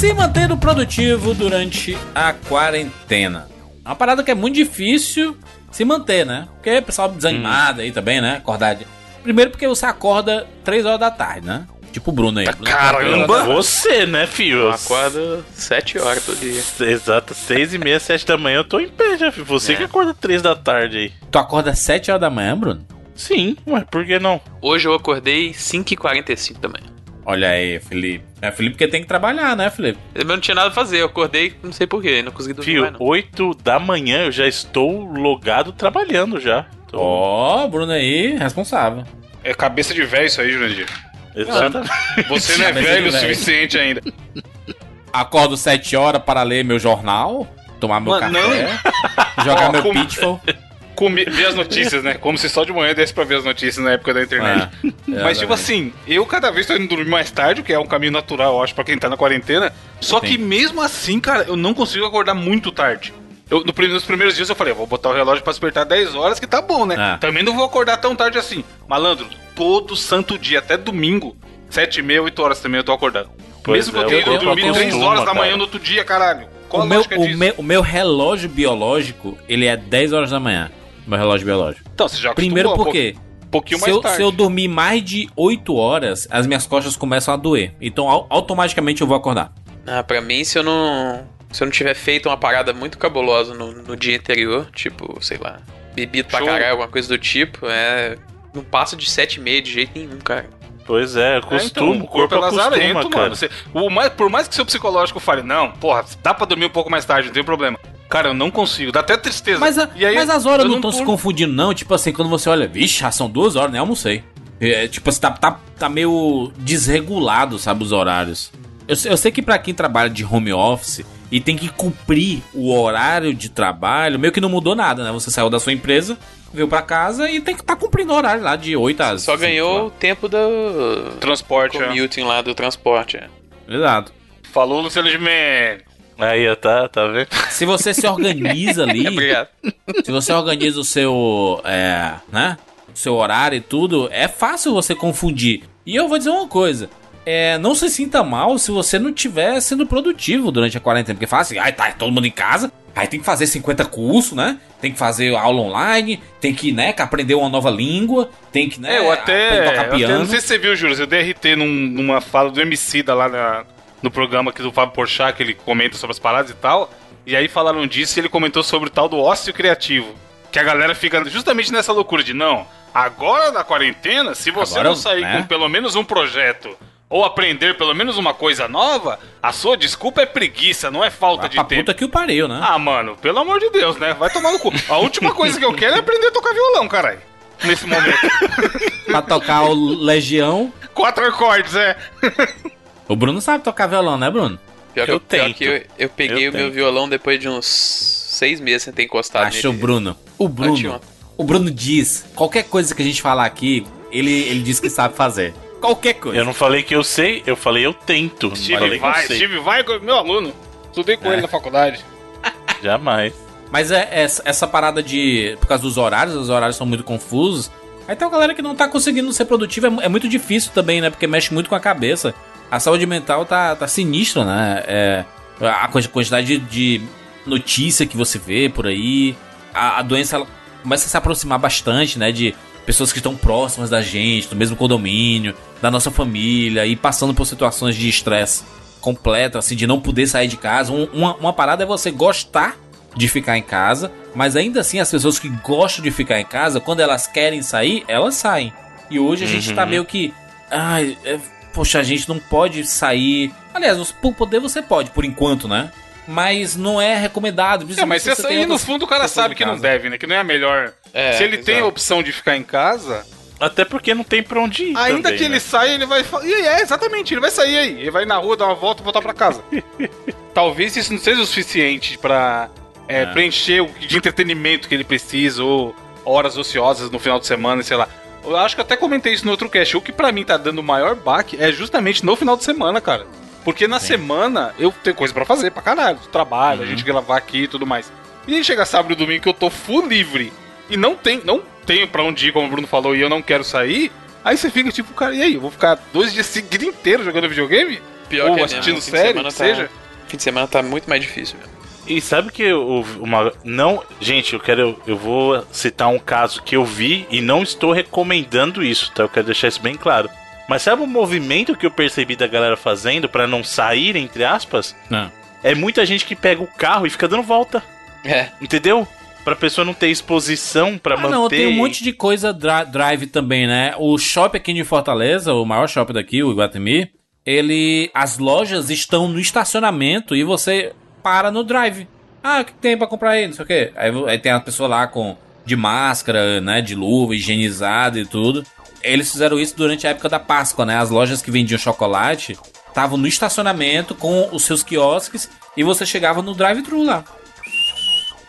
Se manter produtivo durante a quarentena. É uma parada que é muito difícil se manter, né? Porque o pessoal desanimado aí também, né? Acordar. De... Primeiro porque você acorda 3 horas da tarde, né? Tipo o Bruno aí. Bruno Caramba! Você, né, filho? Eu acordo 7 horas todo dia. Exato, 6 e meia, 7 da manhã eu tô em pé já, filho. Você É. que acorda 3 da tarde aí. Tu acorda 7 horas da manhã, Bruno? Sim, ué, por que não? Hoje eu acordei 5h45 da manhã. Olha aí, Felipe. É Felipe porque tem que trabalhar, né, Felipe? Eu não tinha nada a fazer, eu acordei, não sei porquê, não consegui dormir Fio, mais não. 8 da manhã eu já estou logado trabalhando já. Tô- Ó, Bruno aí, responsável. É cabeça de velho isso aí, Jurandir. Exatamente. Você não é velho o suficiente ainda. Acordo 7 horas para ler meu jornal, tomar meu Mano, café, jogar Ó, meu com- pitfall. Comi- ver as notícias, né? Como se só de manhã desse pra ver as notícias na época da internet. É, Mas, tipo assim, eu cada vez tô indo dormir mais tarde, o que é um caminho natural, eu acho, pra quem tá na quarentena. Só Sim. que mesmo assim, cara, eu não consigo acordar muito tarde. Eu, no, nos primeiros dias eu falei, vou botar o relógio pra despertar 10 horas, que tá bom, né? Ah. Também não vou acordar tão tarde assim. Malandro, todo santo dia, até domingo, 7 e meia, 8 horas também eu tô acordando. Pois mesmo é, que eu o tenha ido corpo dormir 3 acostuma, horas da manhã cara. no outro dia, caralho. Qual O meu, o, meu, o meu relógio biológico, ele é 10 horas da manhã. Meu relógio biológico. Então, você já Primeiro porque Um pouquinho se mais eu, tarde. se eu dormir mais de 8 horas, as minhas costas começam a doer. Então au- automaticamente eu vou acordar. Ah, pra mim, se eu não. Se eu não tiver feito uma parada muito cabulosa no, no dia anterior, tipo, sei lá, bebido pra caralho, alguma coisa do tipo, é. Não passa de 7,5 de jeito nenhum, cara. Pois é, É, costumo, então, o corpo é acostuma, lazarento, cara. mano. Você- o mais, por mais que seu psicológico fale, não, porra, dá pra dormir um pouco mais tarde, não tem problema. Cara, eu não consigo, dá até tristeza. Mas, a- E aí, mas as horas não estão se confundindo, não. Tipo assim, quando você olha, vixe, já são duas horas, né? Almocei. É, tipo assim, tá, tá, tá meio desregulado, sabe, os horários. Eu, sei- eu sei que pra quem trabalha de home office e tem que cumprir o horário de trabalho, meio que não mudou nada, né? Você saiu da sua empresa, veio pra casa e tem que estar tá cumprindo o horário lá de 8 às Só 5 ganhou o tempo do. Transporte, é. commuting lá do transporte. é. Exato. Falou, Luciano Gimenez. Aí, tá, tá vendo? Se você se organiza ali, Obrigado. se você organiza o seu, é, né, o seu horário e tudo, é fácil você confundir. E eu vou dizer uma coisa, é, não se sinta mal se você não estiver sendo produtivo durante a quarentena, porque fala assim, ai, tá todo mundo em casa, aí tem que fazer 50 cursos, né, tem que fazer aula online, tem que, né, aprender uma nova língua, tem que, né, É, eu até, tocar eu até. piano. Não sei se você viu, Júlio, eu dei RT num- numa fala do MC da lá na- no programa aqui do Fábio Porchat, que ele comenta sobre as paradas e tal. E aí falaram disso e ele comentou sobre o tal do ócio criativo. Que a galera fica justamente nessa loucura de não. Agora na quarentena, se você Agora, não sair né? com pelo menos um projeto ou aprender pelo menos uma coisa nova, a sua desculpa é preguiça, não é falta Vai de pra tempo. puta que o pariu, né? Ah, mano, pelo amor de Deus, né? Vai tomar no cu. A última coisa que eu quero é aprender a tocar violão, caralho. Nesse momento. Pra tocar o Legião. Quatro acordes, é. O Bruno sabe tocar violão, né, Bruno? Pior que Eu eu, pior tento. que eu, eu peguei Eu o meu violão depois de uns seis meses sem ter encostado Acho o. Bruno. O Bruno. O Bruno diz, qualquer coisa que a gente falar aqui, ele, ele diz que sabe fazer. Qualquer coisa. Eu não falei que eu sei, eu falei eu tento. Steve falei que eu vai, sei. Steve vai, meu aluno. Estudei com ele na faculdade. Jamais. Mas é essa, essa parada de. Por causa dos horários, os horários são muito confusos. Aí tem uma galera que não tá conseguindo ser produtiva. É, é muito difícil também, né? Porque mexe muito com a cabeça. A saúde mental tá, tá sinistra, né? É, a quanti- quantidade de, notícia que você vê por aí. A, a doença começa a se aproximar bastante, né? De pessoas que estão próximas da gente, do mesmo condomínio, da nossa família, e passando por situações de estresse completo, assim, de não poder sair de casa. Um- uma, uma parada é você gostar de ficar em casa, mas ainda assim as pessoas que gostam de ficar em casa, quando elas querem sair, elas saem. E hoje a gente tá meio que. Ai, é, poxa, a gente não pode sair. Aliás, você- por poder você pode, por enquanto, né? Mas não é recomendado. É, mas você sair, no fundo, o cara sabe que não deve, né? Que não é a melhor. É, se ele tem a opção de ficar em casa, Até porque não tem pra onde ir. ainda também, que ele né? saia, ele vai. E é, exatamente, ele vai sair aí. Ele vai na rua, dar uma volta e voltar pra casa. Talvez isso não seja o suficiente pra é, É. preencher o de entretenimento que ele precisa, ou horas ociosas no final de semana, sei lá. Eu acho que até comentei isso no outro cast. O que pra mim tá dando o maior baque é justamente no final de semana, cara. Porque na semana eu tenho coisa pra fazer pra caralho. Trabalho, a gente gravar aqui e tudo mais. E aí chega sábado e domingo que eu tô full livre e não tem, não tenho pra onde ir, como o Bruno falou, e eu não quero sair. Aí você fica tipo, cara, e aí? Eu vou ficar dois dias seguidos inteiros jogando videogame? Pior Ou que é assistindo de série, semana que tá- seja. Fim de semana tá muito mais difícil mesmo. E sabe que eu, uma não, gente, eu quero eu vou citar um caso que eu vi e não estou recomendando isso, tá? Eu quero deixar isso bem claro. Mas sabe o movimento que eu percebi da galera fazendo pra não sair entre aspas? Não. É muita gente que pega o carro e fica dando volta, É. entendeu? Pra pessoa não ter exposição pra Ah, manter. não, tem um monte de coisa dri- drive também, né? O shopping aqui de Fortaleza, o maior shopping daqui, o Iguatemi, ele. As lojas estão no estacionamento e você para no drive. Ah, o que tem pra comprar aí? Não sei o quê. Aí, aí tem a pessoa lá com. de máscara, né? De luva, higienizada e tudo. Eles fizeram isso durante a época da Páscoa, né? As lojas que vendiam chocolate estavam no estacionamento com os seus quiosques e você chegava no drive-thru lá.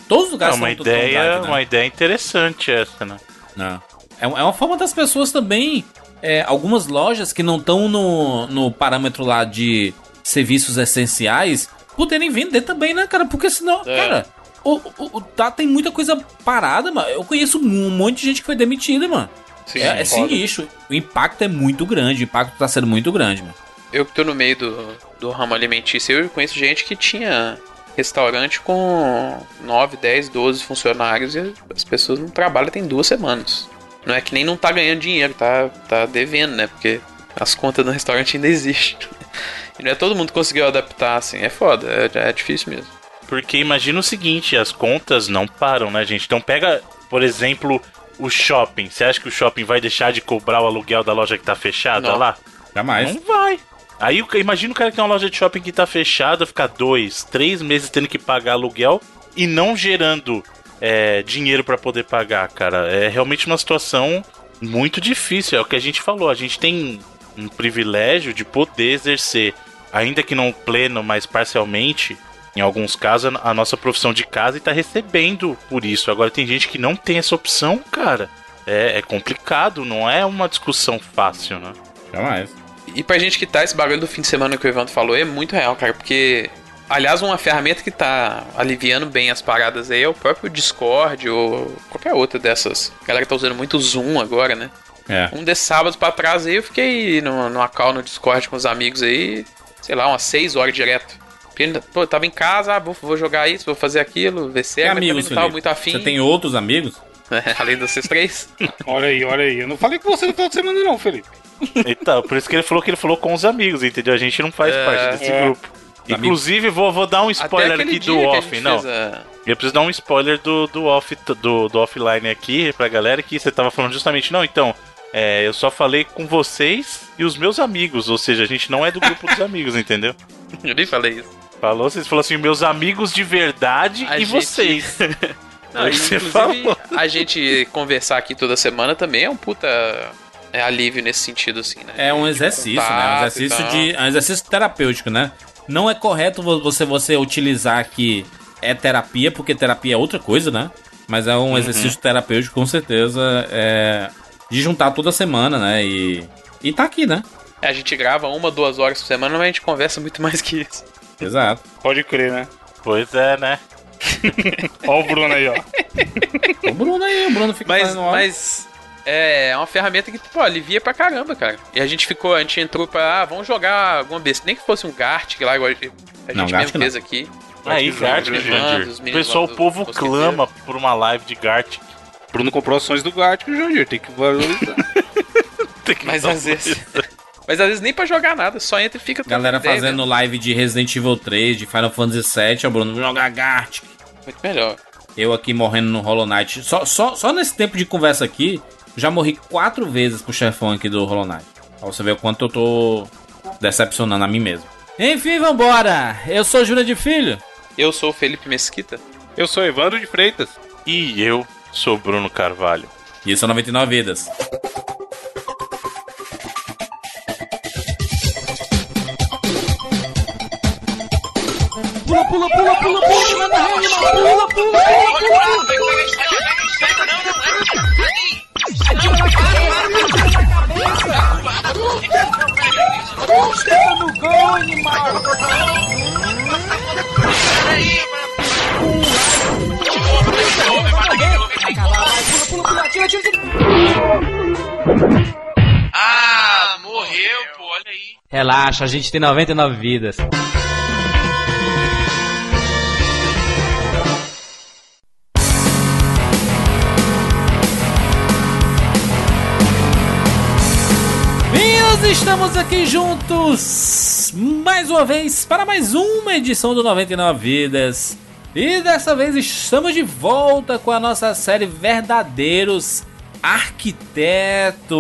Todos os É lugares uma são- tão ideia, drive, né? uma ideia interessante essa, né? Não. É, é uma forma das pessoas também. é, algumas lojas que não estão no, no parâmetro lá de serviços essenciais poderem vender também, né, cara? Porque senão, É. cara, o, o, o- tá, tem muita coisa parada, mano. Eu conheço um monte de gente que foi demitida, mano. Sim, é é sinistro. O impacto é muito grande. O impacto tá sendo muito grande, mano. Eu que tô no meio do, do ramo alimentício, eu conheço gente que tinha restaurante com 9, 10, 12 funcionários e as pessoas não trabalham tem duas semanas. Não é que nem não tá ganhando dinheiro, tá, tá devendo, né? Porque as contas do restaurante ainda existem. E não é todo mundo que conseguiu adaptar, assim. É foda, é, é difícil mesmo. Porque imagina o seguinte, as contas não param, né, gente? Então pega, por exemplo, o shopping. Você acha que o shopping vai deixar de cobrar o aluguel da loja que tá fechada Não. lá? Jamais. Não vai. Aí imagina o cara que tem uma loja de shopping que tá fechada, ficar dois, três meses tendo que pagar aluguel e não gerando é, dinheiro pra poder pagar, cara. É realmente uma situação muito difícil. É o que a gente falou. A gente tem um privilégio de poder exercer, ainda que não pleno, mas parcialmente, em alguns casos, a nossa profissão de casa e tá recebendo por isso. Agora tem gente que não tem essa opção, cara. É, é complicado, não é uma discussão fácil, né? Jamais. E pra gente que tá, esse bagulho do fim de semana que o Evandro falou é muito real, cara, porque. Aliás, uma ferramenta que tá aliviando bem as paradas aí é o próprio Discord ou qualquer outra dessas. A galera tá usando muito o Zoom agora, né? É. Um desses sábados pra trás aí eu fiquei no, numa call no Discord com os amigos aí, sei lá, umas 6 horas direto. Porque, pô, eu tava em casa, ah, vou, vou jogar isso, vou fazer aquilo, ver também amigos, não tava muito afim. Você tem outros amigos? Além de vocês três. Olha aí, olha aí. Eu não falei com você no final de semana, não, Felipe. Então, por isso que ele falou que ele falou com os amigos, entendeu? A gente não faz É. parte desse É. grupo. Inclusive, vou, vou dar um spoiler aqui do off, não. a- Eu preciso dar um spoiler do, do, off, do, do offline aqui pra galera que você tava falando justamente, não, então, é, eu só falei com vocês e os meus amigos, ou seja, a gente não é do grupo dos amigos, entendeu? Eu nem falei isso. Falou, vocês falaram assim, meus amigos de verdade A e gente- vocês. Não, É e, você inclusive, falou. a gente conversar aqui toda semana também é um puta é, alívio nesse sentido, assim, né? É um exercício, né? Um contato e exercício de. É um exercício terapêutico, né? Não é correto vo- você, você utilizar que é terapia, porque terapia é outra coisa, né? Mas é Uhum. um exercício terapêutico, com certeza, é, de juntar toda semana, né? E. E tá aqui, né? É, a gente grava uma, duas horas por semana, mas a gente conversa muito mais que isso. Exato. Pode crer, né? pois é, né? Ó o Bruno aí, ó. O Bruno aí, o Bruno fica Mas, mas é uma ferramenta que, pô, alivia pra caramba, cara. E a gente ficou, a gente entrou pra, ah, vamos jogar alguma besta. Nem que fosse um Gartic lá, igual a gente Não, mesmo Gartic não. fez aqui. Aí, que Gart, os meninos Jandir. pessoal, o povo clama por uma live de Gart. Bruno comprou ações do Gartic e o Jandir. Tem que valorizar. Tem que Mas às vezes. Mas às vezes nem pra jogar nada, só entra e fica Galera fazendo live de Resident Evil 3, de Final Fantasy VII, ó, Bruno, vou jogar Gartic. né? Muito melhor. Eu aqui morrendo no Hollow Knight. Só, só, só nesse tempo de conversa aqui, já morri quatro vezes pro chefão aqui do Hollow Knight. Pra você ver o quanto eu tô decepcionando a mim mesmo. Enfim, vambora! Eu sou Júlia de Filho. Eu sou o Felipe Mesquita. Eu sou Evandro de Freitas. E eu sou Bruno Carvalho. E isso é 99 vidas. Ah, morreu, pô, olha aí. Relaxa, a gente tem 99 vidas. estamos aqui juntos mais uma vez para mais uma edição do 99 Vidas. E dessa vez estamos de volta com a nossa série Verdadeiros Arquitetos,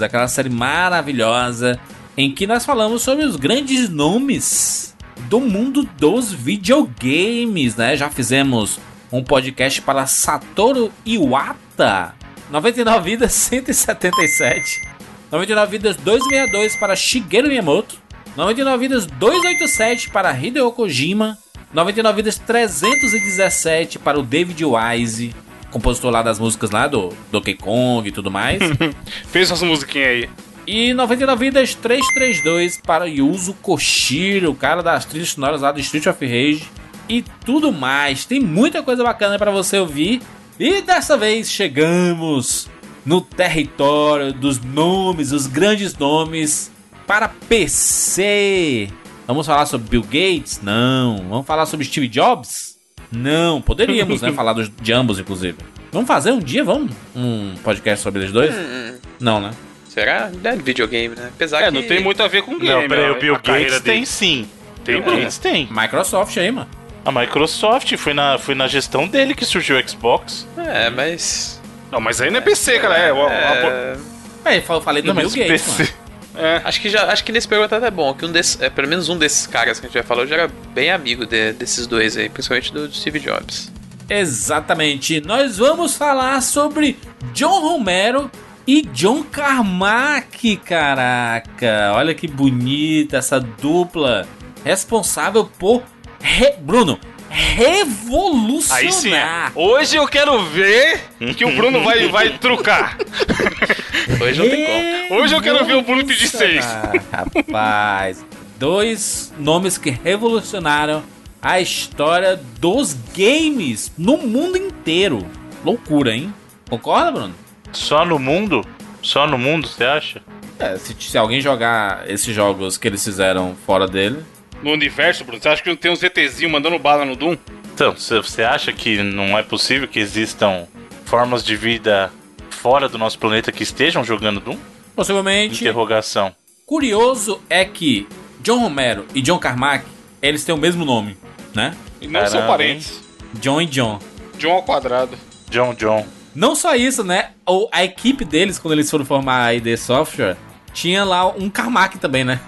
aquela série maravilhosa em que nós falamos sobre os grandes nomes do mundo dos videogames, né? Já fizemos um podcast para Satoru Iwata, 99 Vidas 177. 99 vidas 262 para Shigeru Miyamoto, 99 vidas 287 para Hideo Kojima, 99 vidas 317 para o David Wise, compositor lá das músicas lá do Donkey Kong e tudo mais. Fez essas musiquinhas aí. E 99 vidas 332 para Yuzo Koshiro, o cara das trilhas sonoras lá do Street of Rage e tudo mais. Tem muita coisa bacana para você ouvir. E dessa vez chegamos no território dos nomes, os grandes nomes para PC. Vamos falar sobre Bill Gates? Não. Vamos falar sobre Steve Jobs? Não. Poderíamos, né? Falar dos, de ambos, inclusive. Vamos fazer um dia, vamos? Um podcast sobre eles dois? Hum, não, né? Será? É videogame, né? Apesar é, que... não tem muito a ver com game. Não, peraí, o Bill Gates tem sim. Tem Bill Gates tem. Microsoft aí, mano. A Microsoft, foi na, foi na gestão dele que surgiu o Xbox. É, mas não, mas aí não é PC, cara. É, é... é eu falei do não, Bill Gates, PC. É. Acho que já, acho que nesse pergunta até é bom, que um desses, é, pelo menos um desses caras que a gente já falou já era bem amigo de, desses dois aí, principalmente do, do Steve Jobs. Exatamente. Nós vamos falar sobre John Romero e John Carmack, caraca. Olha que bonita essa dupla responsável por Re... Bruno, revolucionar. Aí sim. Hoje eu quero ver que o Bruno vai, vai trucar. Hoje não tem como. Hoje eu quero ver o Bruno pedir seis. Rapaz, dois nomes que revolucionaram a história dos games no mundo inteiro. Loucura, hein? Concorda, Bruno? Só no mundo? Só no mundo, você acha? É, se, se alguém jogar esses jogos que eles fizeram fora dele, no universo, Bruno? Você acha que não tem uns ETzinhos mandando bala no Doom? Então, você acha que não é possível que existam formas de vida fora do nosso planeta que estejam jogando Doom? Possivelmente. Interrogação. Curioso é que John Romero e John Carmack, eles têm o mesmo nome, né? E não Caramba, são parentes. Hein? John e John. John ao quadrado. John John. Não só isso, né? Ou a equipe deles, quando eles foram formar a ID Software, tinha lá um Carmack também, né?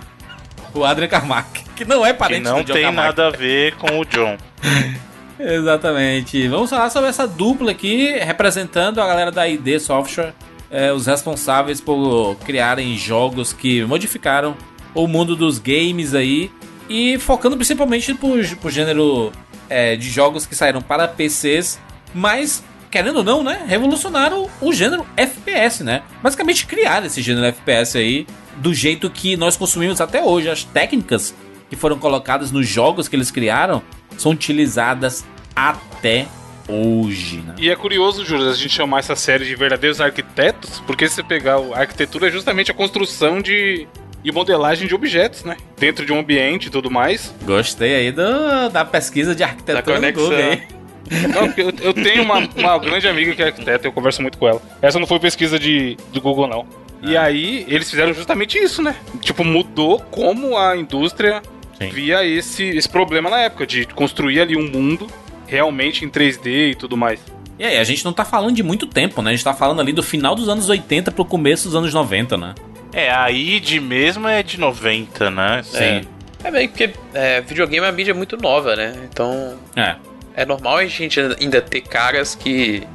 O Adrian Carmack, que não é parente que não do John tem Carmack. nada a ver com o John. Exatamente. Vamos falar sobre essa dupla aqui, representando a galera da ID Software, é, os responsáveis por criarem jogos que modificaram o mundo dos games aí, e focando principalmente pro, pro gênero é, de jogos que saíram para PCs, mas querendo ou não, né, revolucionaram o gênero FPS, né? Basicamente criaram esse gênero FPS aí do jeito que nós consumimos até hoje. As técnicas que foram colocadas nos jogos que eles criaram são utilizadas até hoje. Né? E é curioso, Júlio, a gente chamar essa série de verdadeiros arquitetos, porque se você pegar a arquitetura é justamente a construção de e modelagem de objetos, né? Dentro de um ambiente e tudo mais. Gostei aí do, da pesquisa de arquitetura da aí. Não, eu, eu, tenho uma, uma grande amiga que é arquiteta, eu converso muito com ela. Essa não foi pesquisa de, de Google, não. E aí, eles fizeram justamente isso, né? Tipo, mudou como a indústria Sim. via esse, esse problema na época, de construir ali um mundo realmente em 3D e tudo mais. E aí, a gente não tá falando de muito tempo, né? A gente tá falando ali do final dos anos 80 pro começo dos anos 90, né? É, a ID mesmo é de 90, né? Sim. É, é bem porque é, videogame é uma mídia muito nova, né? Então. É. É normal a gente ainda ter caras que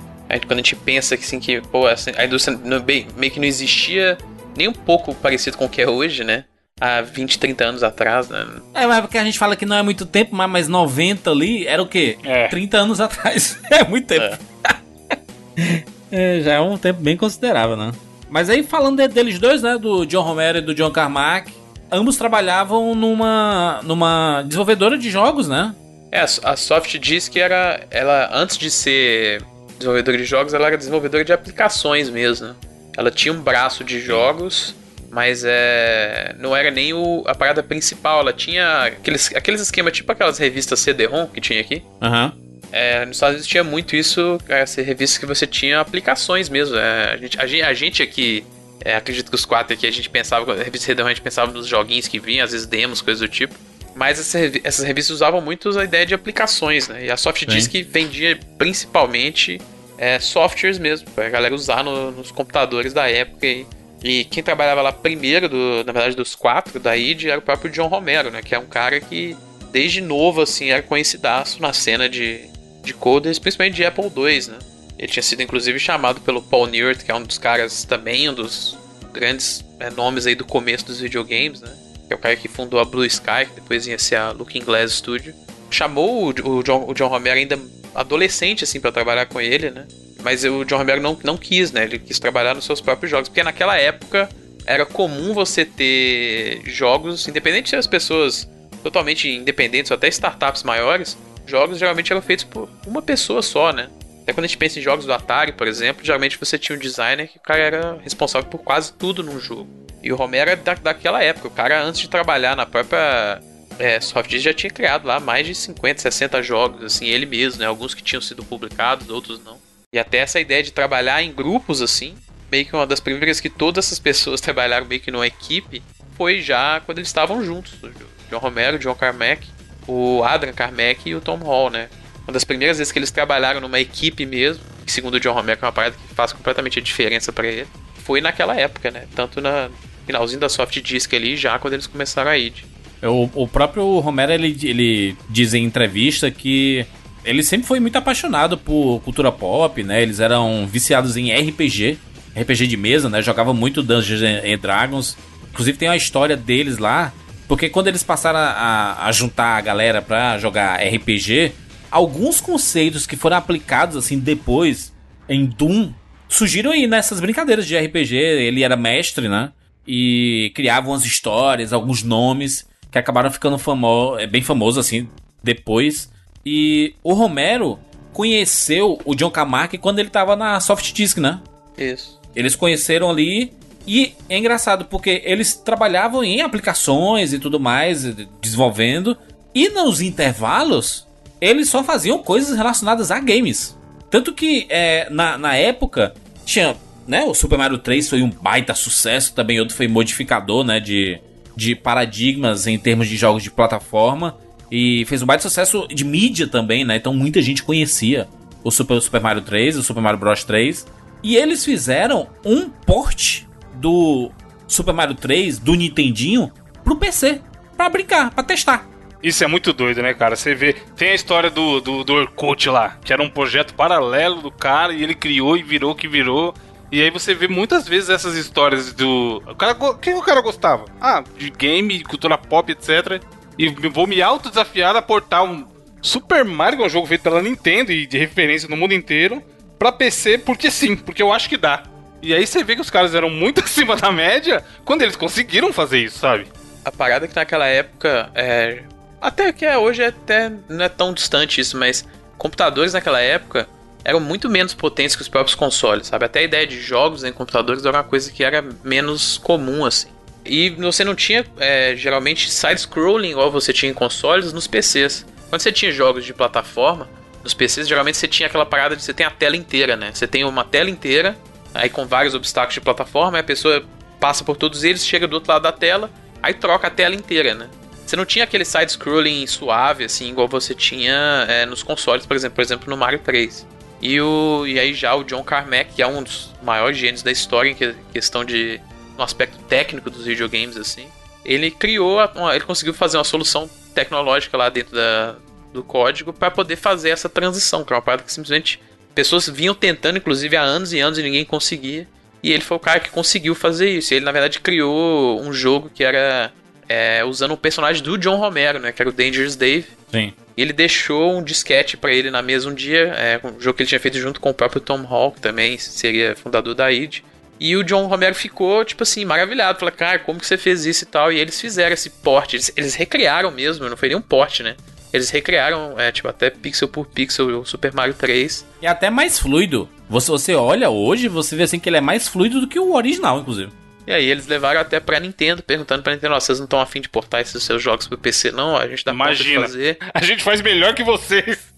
quando a gente pensa que, assim, que pô, a indústria bem, meio que não existia nem um pouco parecido com o que é hoje, né? Há 20, 30 anos atrás, né? É, mas porque a gente fala que não é muito tempo, mas, mas 90 ali era o quê? É. 30 anos atrás. é muito tempo. É. é, já é um tempo bem considerável, né? Mas aí, falando deles dois, né? Do John Romero e do John Carmack, ambos trabalhavam numa, numa desenvolvedora de jogos, né? É, a Soft diz que era. Ela, antes de ser desenvolvedora de jogos, ela era desenvolvedora de aplicações mesmo. Ela tinha um braço de jogos Mas é. Não era nem o, a parada principal. Ela tinha aqueles, aqueles esquemas, tipo aquelas revistas CD-ROM que tinha aqui. Aham. É, nos Estados Unidos tinha muito isso, essa revista que você tinha aplicações mesmo. É, a, gente, a, gente, a gente aqui, é, acredito que os quatro aqui, a gente pensava, a revista CD-ROM, a gente pensava nos joguinhos que vinham, às vezes demos, coisas do tipo. Mas essa, essas revistas usavam muito a ideia de aplicações, né? E a SoftDisk vendia principalmente é, softwares mesmo, pra galera usar no- nos computadores da época. E, e quem trabalhava lá primeiro, do, na verdade, dos quatro da id, era o próprio John Romero, né? Que é um cara que, desde novo, assim, era conhecidaço na cena de, de coders, principalmente de Apple II, né? Ele tinha sido, inclusive, chamado pelo Paul Newart, que é um dos caras também, um dos grandes é, nomes aí do começo dos videogames, né? Que é o cara que fundou a Blue Sky, que depois ia ser a Looking Glass Studio. Chamou o, o John, o John Romero ainda adolescente, assim, para trabalhar com ele, né? Mas o John Romero não, não quis, né? Ele quis trabalhar nos seus próprios jogos. Porque naquela época era comum você ter jogos, independente se as pessoas totalmente independentes ou até startups maiores, jogos geralmente eram feitos por uma pessoa só, né? Até quando a gente pensa em jogos do Atari, por exemplo, geralmente você tinha um designer que o cara era responsável por quase tudo num jogo. E o Romero é da, daquela época. O cara, antes de trabalhar na própria é, Softdisk, já tinha criado lá mais de 50, 60 jogos, assim, ele mesmo, né? Alguns que tinham sido publicados, outros não. E até essa ideia de trabalhar em grupos, assim, meio que uma das primeiras que todas essas pessoas trabalharam meio que numa equipe, foi já quando eles estavam juntos. O John Romero, o John Carmack, o Adrian Carmack e o Tom Hall, né? Uma das primeiras vezes que eles trabalharam numa equipe mesmo, que segundo o John Romero é uma parada que faz completamente a diferença para ele, foi naquela época, né? Tanto na finalzinho da Soft Disk ali, já quando eles começaram a ID. O, o próprio Romero, ele, ele diz em entrevista que ele sempre foi muito apaixonado por cultura pop, né? Eles eram viciados em RPG, RPG de mesa, né? Jogavam muito Dungeons and Dragons. Inclusive tem uma história deles lá, porque quando eles passaram a, a juntar a galera pra jogar RPG, alguns conceitos que foram aplicados assim depois em Doom surgiram aí nessas brincadeiras de RPG. Ele era mestre, né? E criava umas histórias, alguns nomes que acabaram ficando famo bem famosos assim depois. E o Romero conheceu o John Carmack quando ele tava na Soft Disk, né? Isso. Eles conheceram ali e é engraçado porque eles trabalhavam em aplicações e tudo mais, desenvolvendo, e nos intervalos eles só faziam coisas relacionadas a games. Tanto que é, na, na época tinha, né, o Super Mario 3 foi um baita sucesso, também outro foi modificador, né, de, de paradigmas em termos de jogos de plataforma. E fez um baita sucesso de mídia também, né? Então muita gente conhecia o Super, Super Mario 3, o Super Mario Bros 3. E eles fizeram um port do Super Mario 3, do Nintendinho, pro PC. Pra brincar, pra testar. Isso é muito doido, né, cara? Você vê. Tem a história do, do, do Orkut lá, que era um projeto paralelo do cara e ele criou e virou o que virou. E aí você vê muitas vezes essas histórias do. O cara, o que o cara gostava? Ah, de game, cultura pop, etc. E vou me autodesafiar a portar um Super Mario, que é um jogo feito pela Nintendo e de referência no mundo inteiro, pra PC, porque sim, porque eu acho que dá. E aí você vê que os caras eram muito acima da média quando eles conseguiram fazer isso, sabe? A parada é que naquela época, é, até que é, hoje é até não é tão distante isso, mas computadores naquela época eram muito menos potentes que os próprios consoles, sabe? Até a ideia de jogos em computadores era uma coisa que era menos comum, assim. E você não tinha, é, geralmente, side-scrolling igual você tinha em consoles nos PCs. Quando você tinha jogos de plataforma, nos PCs, geralmente você tinha aquela parada de você tem a tela inteira, né? Você tem uma tela inteira, aí com vários obstáculos de plataforma, aí a pessoa passa por todos eles, chega do outro lado da tela, aí troca a tela inteira, né? Você não tinha aquele side-scrolling suave, assim, igual você tinha é, nos consoles, por exemplo, por exemplo, no Mario 3. E, o, e aí já o John Carmack, que é um dos maiores gênios da história em que- questão de no aspecto técnico dos videogames, assim, ele criou, uma- ele conseguiu fazer uma solução tecnológica lá dentro da, do código para poder fazer essa transição, que é uma parada que simplesmente pessoas vinham tentando, inclusive há anos e anos e ninguém conseguia. E ele foi o cara que conseguiu fazer isso. Ele, na verdade, criou um jogo que era é, usando o personagem do John Romero, né? Que era o Dangerous Dave. Sim. E ele deixou um disquete pra ele na mesa um dia, é, um jogo que ele tinha feito junto com o próprio Tom Hall, que também seria fundador da id. E o John Romero ficou, tipo assim, maravilhado. Falou, cara, como que você fez isso e tal? E eles fizeram esse porte. Eles, eles recriaram mesmo, não foi nem um porte, né? Eles recriaram, é, tipo, até pixel por pixel o Super Mario 3. E até mais fluido. Você, você olha hoje, você vê assim que ele é mais fluido do que o original, inclusive. E aí eles levaram até pra Nintendo, perguntando pra Nintendo, ó, vocês não estão afim de portar esses seus jogos pro PC, não? A gente dá conta de Imagina. fazer. A gente faz melhor que vocês.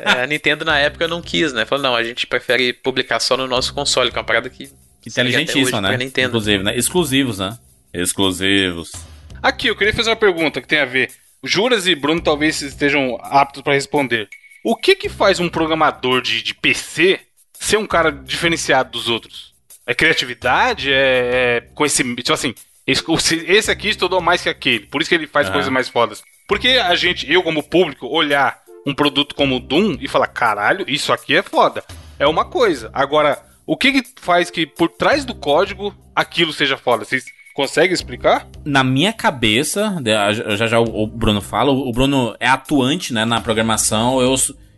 É, a Nintendo na época não quis, né? Falou, não, a gente prefere publicar só no nosso console, que é uma parada que. Inteligentíssima, né? Nintendo. Inclusive, né? Exclusivos, né? Exclusivos. Aqui, eu queria fazer uma pergunta que tem a ver. Juras e Bruno talvez estejam aptos pra responder. O que que faz um programador de, de PC ser um cara diferenciado dos outros? É criatividade? É, é conhecimento? Tipo assim, esse, esse aqui estudou mais que aquele, por isso que ele faz Aham. coisas mais fodas. Porque a gente, eu como público, olhar um produto como o Doom e falar, caralho, isso aqui é foda. É uma coisa. Agora, o que que faz que por trás do código aquilo seja foda? Vocês conseguem explicar? Na minha cabeça, já já o Bruno fala, o Bruno é atuante né, na programação. Eu,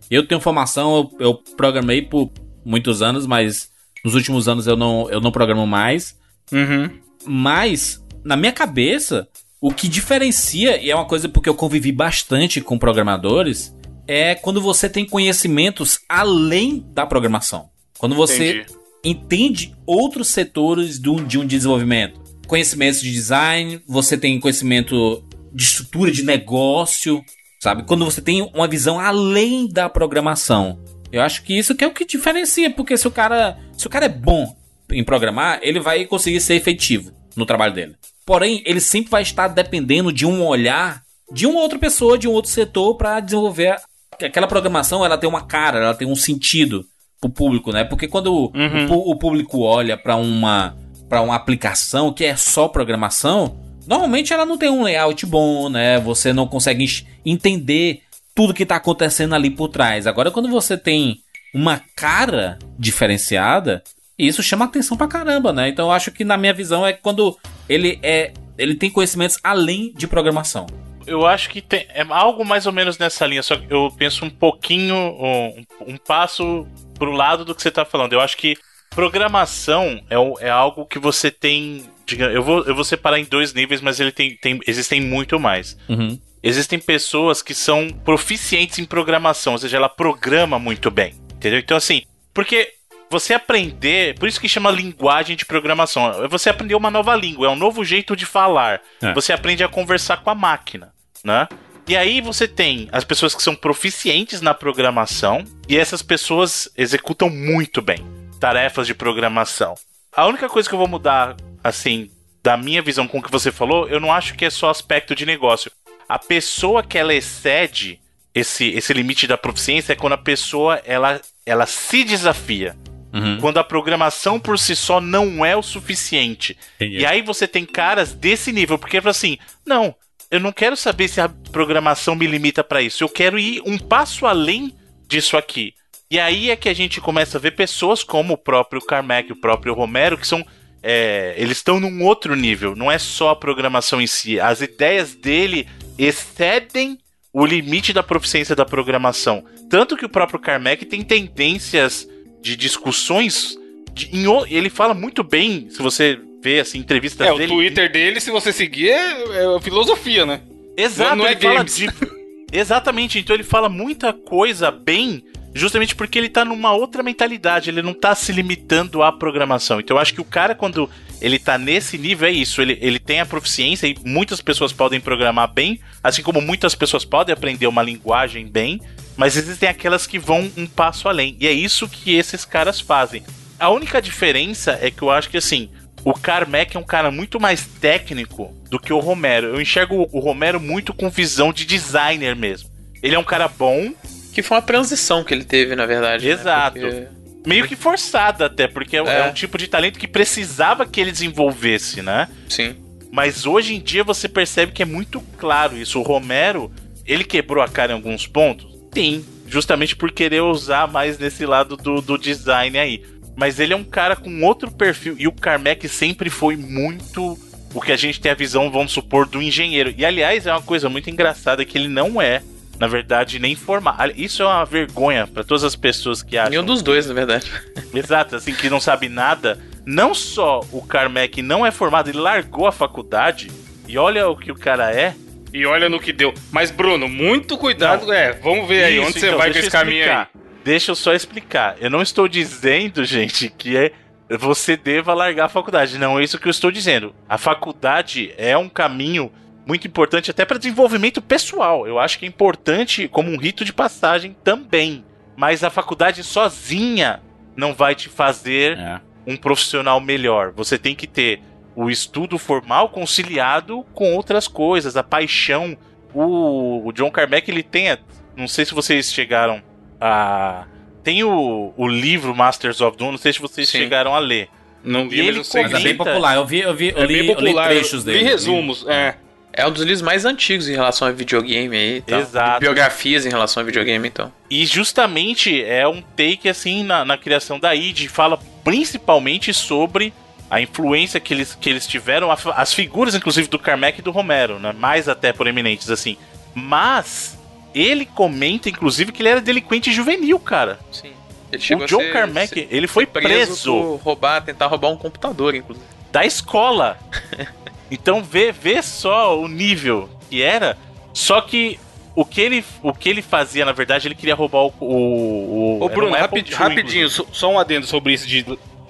eu tenho formação, eu, eu programei por muitos anos, mas nos últimos anos eu não, eu não programo mais. Uhum. Mas, na minha cabeça, o que diferencia, e é uma coisa porque eu convivi bastante com programadores, é quando você tem conhecimentos além da programação. Quando você Entendi. entende outros setores de um, de um desenvolvimento. Conhecimentos de design, você tem conhecimento de estrutura de negócio, sabe? Quando você tem uma visão além da programação. Eu acho que isso que é o que diferencia, porque se o cara, se o cara é bom em programar, ele vai conseguir ser efetivo no trabalho dele. Porém, ele sempre vai estar dependendo de um olhar de uma outra pessoa, de um outro setor para desenvolver aquela programação, ela tem uma cara, ela tem um sentido pro público, né? Porque quando o- Uhum. o, o público olha para uma para uma aplicação que é só programação, normalmente ela não tem um layout bom, né? Você não consegue entender tudo que tá acontecendo ali por trás. Agora quando você tem uma cara diferenciada, isso chama atenção pra caramba, né? Então eu acho que na minha visão é quando ele é ele tem conhecimentos além de programação. Eu acho que tem, é algo mais ou menos nessa linha, só que eu penso um pouquinho, um, um passo pro lado do que você tá falando. Eu acho que programação é, é algo que você tem. diga- eu, vou, eu vou separar em dois níveis, mas ele tem, tem, existem muito mais. Uhum. Existem pessoas que são proficientes em programação, ou seja, ela programa muito bem. Entendeu? Então, assim, porque você aprender, por isso que chama linguagem de programação, é você aprender uma nova língua, é um novo jeito de falar. É. Você aprende a conversar com a máquina, né? E aí você tem as pessoas que são proficientes na programação e essas pessoas executam muito bem tarefas de programação. A única coisa que eu vou mudar, assim, da minha visão com o que você falou, eu não acho que é só aspecto de negócio. A pessoa que ela excede esse, esse limite da proficiência é quando a pessoa ela, ela se desafia. Uhum. Quando a programação por si só não é o suficiente. Entendi. E aí você tem caras desse nível, porque fala assim, não, eu não quero saber se a programação me limita pra isso. Eu quero ir um passo além disso aqui. E aí é que a gente começa a ver pessoas como o próprio Carmack, o próprio Romero, que são. é, eles estão num outro nível. Não é só a programação em si. As ideias dele excedem o limite da proficiência da programação. Tanto que o próprio Carmack tem tendências de discussões. de- em o- ele fala muito bem, se você vê assim, entrevistas É, o dele. Twitter dele, se você seguir, é, é filosofia, né? Exato, Não é fala games. de... Exatamente, então ele fala muita coisa bem, justamente porque ele tá numa outra mentalidade, ele não tá se limitando à programação. Então eu acho que o cara, quando ele tá nesse nível, é isso, ele, ele tem a proficiência e muitas pessoas podem programar bem, assim como muitas pessoas podem aprender uma linguagem bem, mas existem aquelas que vão um passo além, e é isso que esses caras fazem. A única diferença é que eu acho que assim, o Carmack é um cara muito mais técnico do que o Romero. Eu enxergo o- Romero muito com visão de designer mesmo. Ele é um cara bom, Que foi uma transição que ele teve, na verdade. né? Exato. Porque- meio que forçada até, porque é, É. é um tipo de talento que precisava que ele desenvolvesse, né? Sim. Mas hoje em dia você percebe que é muito claro isso. O Romero, ele quebrou a cara em alguns pontos? Sim. Justamente por querer usar mais nesse lado do, do design aí. Mas ele é um cara com outro perfil. E o Carmack sempre foi muito o que a gente tem a visão, vamos supor, do engenheiro. E aliás, é uma coisa muito engraçada que ele não é, na verdade, nem formado. Isso é uma vergonha para todas as pessoas que acham. Nenhum dos dois, na verdade. Exato, assim, que não sabe nada. Não só o Carmack não é formado, ele largou a faculdade. E olha o que o cara é. E olha no que deu. Mas, Bruno, muito cuidado. Não. É, vamos ver aí Isso, onde você então, vai com deixa esse eu caminho aí. Deixa eu só explicar. Eu não estou dizendo, gente, que é você deva largar a faculdade. Não é isso que eu estou dizendo. A faculdade é um caminho muito importante até para desenvolvimento pessoal. Eu acho que é importante como um rito de passagem também. Mas a faculdade sozinha não vai te fazer É. um profissional melhor. Você tem que ter o estudo formal conciliado com outras coisas, a paixão. O, o John Carmack, ele tem. a- Não sei se vocês chegaram a. Tem o, o livro Masters of Doom, não sei se vocês Sim. chegaram a ler. Não vi, mas ele eu sei. Mas é bem comenta- popular. Eu vi, eu vi, eu É li, bem eu li popular. trechos eu dele. vi resumos, é. É um dos livros mais antigos em relação a videogame aí. e tal. Exato. Biografias em relação a videogame, então. E justamente é um take assim na, na criação da id, fala principalmente sobre a influência que eles, que eles tiveram, as figuras inclusive do Carmack e do Romero, né? mais até proeminentes assim. Mas ele comenta inclusive que ele era delinquente juvenil, cara. Sim. O John ser, Carmack, ser ele foi preso, por roubar, tentar roubar um computador, inclusive. da escola. então vê, vê só o nível que era. Só que o que ele, o que ele fazia, na verdade, ele queria roubar o. o, o Ô, Bruno, um Apple rapid- II, rapidinho, só, só um adendo sobre isso de.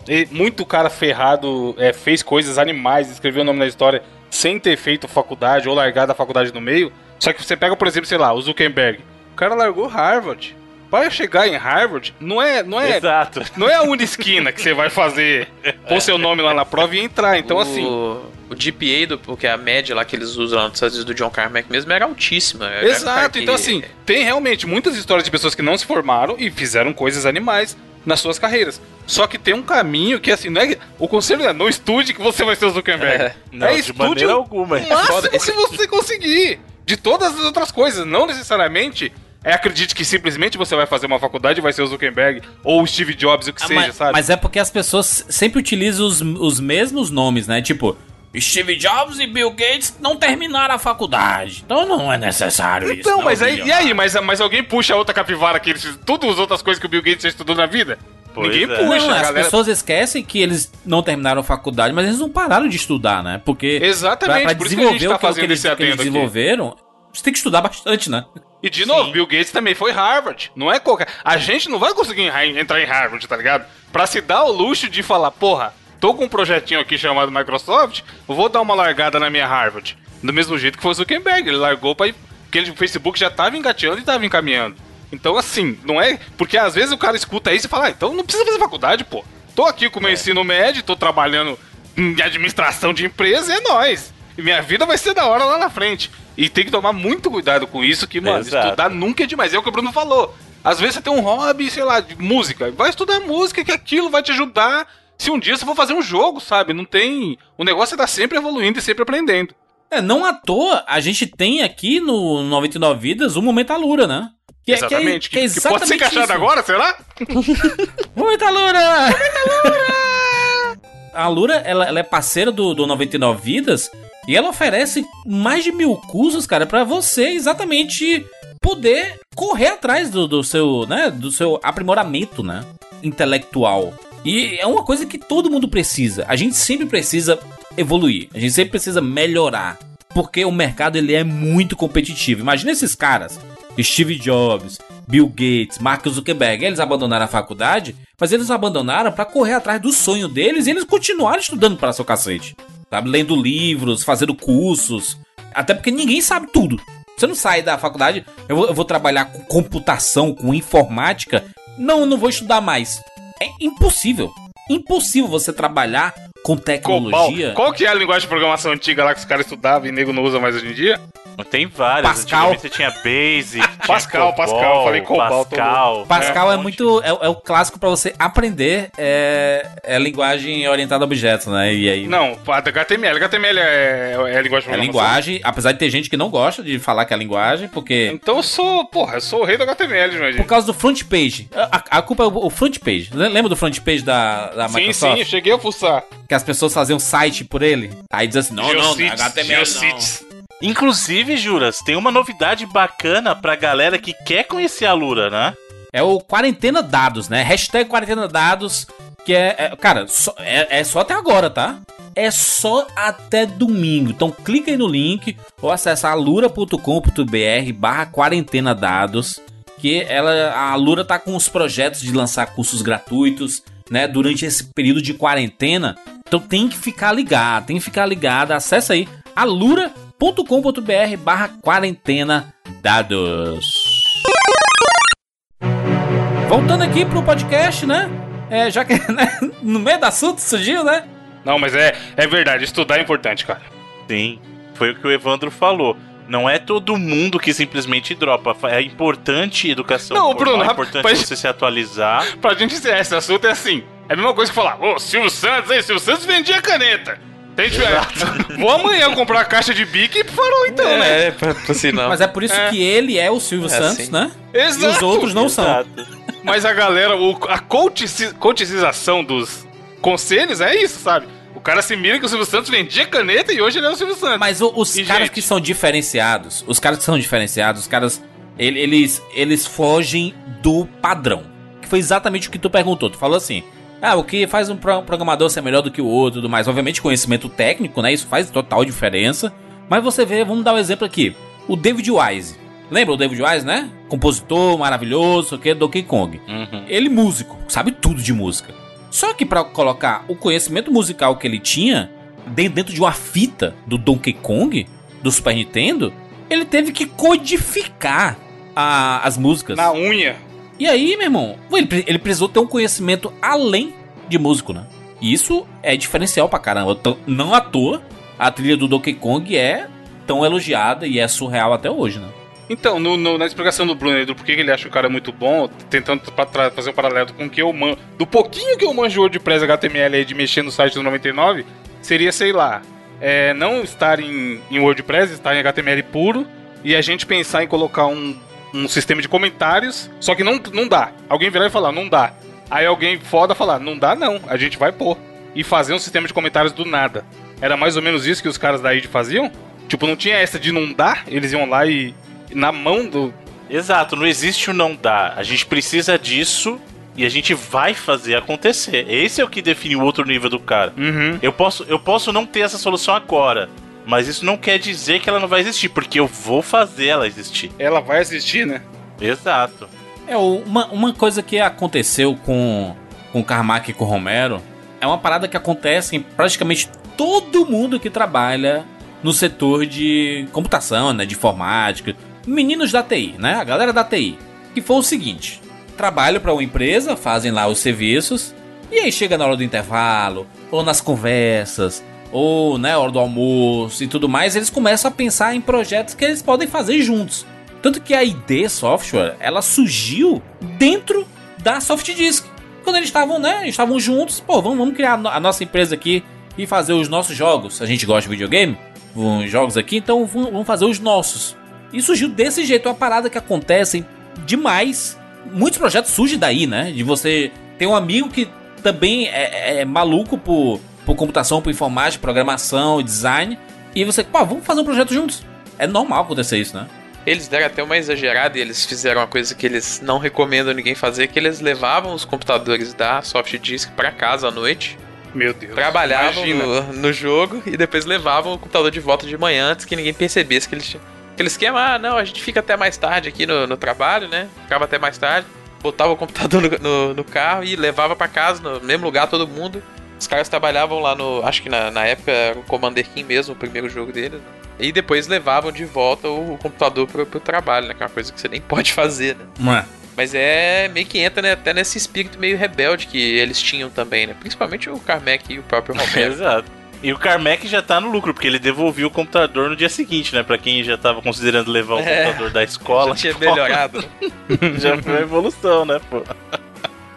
e Muito cara ferrado é, fez coisas animais, escreveu o nome da história sem ter feito faculdade ou largado a faculdade no meio. Só que você pega, por exemplo, sei lá, o Zuckerberg. O cara largou Harvard. Para chegar em Harvard, não é, não é, Exato. não é a unisquina que você vai fazer, pôr seu nome lá na prova e entrar. Então, o, assim, O GPA, do, porque a média lá que eles usam lá nos Estados Unidos do John Carmack mesmo era altíssima. Era Exato, que- então assim, tem realmente muitas histórias de pessoas que não se formaram e fizeram coisas animais nas suas carreiras. Só que tem um caminho que assim, não é, o conselho é não estude que você vai ser o Zuckerberg. É. Não, é de estude maneira o alguma. máximo foda. Esse- que você conseguir. De todas as outras coisas, não necessariamente é acredite que simplesmente você vai fazer uma faculdade e vai ser o Zuckerberg ou o Steve Jobs, o que Ah, seja, mas, sabe? mas é porque as pessoas sempre utilizam os, os mesmos nomes, né? Tipo, Steve Jobs e Bill Gates não terminaram a faculdade. Então não é necessário isso. Então, não, mas aí, e aí? Mas, mas alguém puxa a outra capivara que eles todas as outras coisas que o Bill Gates já estudou na vida? Pois Ninguém é. puxa, Não, as galera. pessoas esquecem que eles não terminaram a faculdade, mas eles não pararam de estudar, né? Porque Exatamente, pra, pra por isso que a gente desenvolver tá o que, o que eles, que eles adendo aqui. desenvolveram, você tem que estudar bastante, né? E de novo, Sim. Bill Gates também foi Harvard. Não é qualquer. A gente não vai conseguir entrar em Harvard, tá ligado? Pra se dar o luxo de falar, porra, tô com um projetinho aqui chamado Microsoft, vou dar uma largada na minha Harvard. Do mesmo jeito que foi o Zuckerberg, ele largou pra ir. Porque ele- o Facebook já tava engateando e tava encaminhando. Então, assim, não é. Porque às vezes o cara escuta isso e fala, ah, então não precisa fazer faculdade, pô. Tô aqui com o meu ensino médio, tô trabalhando em administração de empresa, é nóis. E minha vida vai ser da hora lá na frente. E tem que tomar muito cuidado com isso, que, mano, Exato. estudar nunca é demais. É o que o Bruno falou. Às vezes você tem um hobby, sei lá, de música. Vai estudar música, que aquilo vai te ajudar. Se um dia você for fazer um jogo, sabe? Não tem. O negócio é estar sempre evoluindo e sempre aprendendo. É, não à toa, a gente tem aqui no 99 Vidas o Momento Alura, né? Que é- que é- exatamente. que é Que, que pode ser exatamente encaixado isso. agora, será? Momento Alura! A Lura, ela, ela é parceira do, do 99 Vidas e ela oferece mais de mil cursos, cara, pra você exatamente poder correr atrás do, do seu, né, do seu aprimoramento, né, intelectual. E é uma coisa que todo mundo precisa. A gente sempre precisa evoluir. A gente sempre precisa melhorar. Porque o mercado ele é muito competitivo. Imagina esses caras. Steve Jobs, Bill Gates, Mark Zuckerberg, eles abandonaram a faculdade, mas eles abandonaram pra correr atrás do sonho deles e eles continuaram estudando para seu cacete. Sabe? Lendo livros, fazendo cursos. Até porque ninguém sabe tudo. Você não sai da faculdade, eu vou, eu vou trabalhar com computação, com informática. Não, não vou estudar mais. É impossível. Impossível você trabalhar com Cobol. tecnologia. Qual que é a linguagem de programação antiga lá que os caras estudavam e nego não usa mais hoje em dia? Tem várias. Pascal. Antigamente Você tinha Basic, tinha Pascal, Cobol, Pascal, falei Cobol, Pascal. Pascal é, monte. muito. É, é o clássico pra você aprender é, é linguagem orientada a objetos, né? E aí. Não, HTML. HTML é, é a linguagem É linguagem, apesar de ter gente que não gosta de falar que é linguagem, porque. Então eu sou, porra, eu sou o rei do HTML, meu Por causa do front page. A, a culpa é o, front page. Lembra do front page da, da Sim, Microsoft? sim, eu cheguei a fuçar. Que as pessoas faziam site por ele. Aí diz assim: não, não, não, é Geocities, HTML não. Geocities. Inclusive, Juras, tem uma novidade bacana pra galera que quer conhecer a Lura, né? É o quarentena dados, né? Hashtag quarentena dados. Que é. é- cara, só- é, é só até agora, tá? É só até domingo. Então clica aí no link ou acessa alura.com.br barra quarentena dados. Que ela, a Alura tá com os projetos de lançar cursos gratuitos, né, durante esse período de quarentena. Então tem que ficar ligado, tem que ficar ligado. Acesse aí alura.com.br barra quarentena dados. Voltando aqui pro podcast, né? É, já que né, no meio do assunto surgiu, né? Não, mas é, é verdade, estudar é importante, cara. Sim, foi o que o Evandro falou. Não é todo mundo que simplesmente dropa. É importante educação. Não, Bruno, é importante rapaz- você se atualizar. Pra gente encerrar esse assunto é assim. É a mesma coisa que falar, ô, Silvio Santos, aí, Silvio Santos vendia caneta. Tem gente, Vou amanhã comprar a caixa de bico e parou então, né? É, pra, pra sinal. Mas é por isso É. que ele é o Silvio É, Santos, sim. né? Exato. E os outros não são. Exato. Mas a galera, o, a coachização dos conselhos é isso, sabe? O cara se mira que o Silvio Santos vendia caneta e hoje ele é o Silvio Santos. Mas o- os E, caras gente? que são diferenciados, os caras que são diferenciados, os caras, ele- eles, eles fogem do padrão. Que foi exatamente o que tu perguntou. Tu falou assim, ah, o que faz um pro- programador ser melhor do que o outro e tudo mais. Obviamente conhecimento técnico, né? Isso faz total diferença. Mas você vê, vamos dar um exemplo aqui. O David Wise. Lembra o David Wise, né? Compositor maravilhoso, o que? Donkey Kong. Uhum. Ele músico, sabe tudo de música. Só que pra colocar o conhecimento musical que ele tinha dentro de uma fita do Donkey Kong, do Super Nintendo, ele teve que codificar a- as músicas. Na unha. E aí, meu irmão, ele, ele precisou ter um conhecimento além de músico, né? E isso é diferencial pra caramba. Então, não à toa, a trilha do Donkey Kong é tão elogiada e é surreal até hoje, né? Então, no- no- na explicação do Bruno do porquê que ele acha o cara muito bom, tentando fazer um paralelo com o que eu manjo, do pouquinho que eu manjo WordPress HTML aí de mexer no site do 99, seria, sei lá, é, não estar em, em WordPress, estar em HTML puro, e a gente pensar em colocar um, um sistema de comentários, só que não, não dá. Alguém virar e falar, não dá. Aí alguém foda falar, não dá não, a gente vai pôr. E fazer um sistema de comentários do nada. Era mais ou menos isso que os caras da id faziam? Tipo, não tinha essa de não dar, eles iam lá e na mão do. Exato, não existe o não dá. A gente precisa disso e a gente vai fazer acontecer. Esse é o que define o outro nível do cara. Uhum. Eu posso, eu posso não ter essa solução agora, mas isso não quer dizer que ela não vai existir, porque eu vou fazer ela existir. Ela vai assistir, né? Exato. É, uma, uma coisa que aconteceu com, com o Carmack e com o Romero é uma parada que acontece em praticamente todo mundo que trabalha no setor de computação, né, de informática, meninos da TI, né, a galera da TI, que foi o seguinte, trabalham para uma empresa, fazem lá os serviços, e aí chega na hora do intervalo, ou nas conversas, ou na hora do almoço e tudo mais, eles começam a pensar em projetos que eles podem fazer juntos. Tanto que a ID Software, ela surgiu dentro da Softdisk. Quando eles estavam, né, estavam juntos, pô, vamos, vamos criar a no- a nossa empresa aqui e fazer os nossos jogos. A gente gosta de videogame, jogos aqui, então vamos fazer os nossos. E surgiu desse jeito, uma parada que acontece demais. Muitos projetos surgem daí, né? De você ter um amigo que também é, é maluco por, por computação, por informática, programação, design. E você, pô, vamos fazer um projeto juntos. É normal acontecer isso, né? Eles deram até uma exagerada e eles fizeram uma coisa que eles não recomendam ninguém fazer, que eles levavam os computadores da Softdisk pra casa à noite, Meu Deus. trabalhavam no, no jogo e depois levavam o computador de volta de manhã antes que ninguém percebesse que eles tinham. Aquele esquema, ah, não, a gente fica até mais tarde aqui no, no trabalho, né? Ficava até mais tarde, botava o computador no, no- no carro e levava pra casa, no mesmo lugar todo mundo. Os caras trabalhavam lá no. Acho que na, na época era o Commander King mesmo, o primeiro jogo deles. E depois levavam de volta o, o computador pro, pro trabalho, né? Que é uma coisa que você nem pode fazer, né? Não é? Mas é meio que entra né, até nesse espírito meio rebelde que eles tinham também, né? Principalmente o Carmack e o próprio Romero. Exato. E o Carmack já tá no lucro, porque ele devolveu o computador no dia seguinte, né? Pra quem já tava considerando levar o É. computador da escola. Já tinha melhorado. né? já foi uma evolução, né, pô?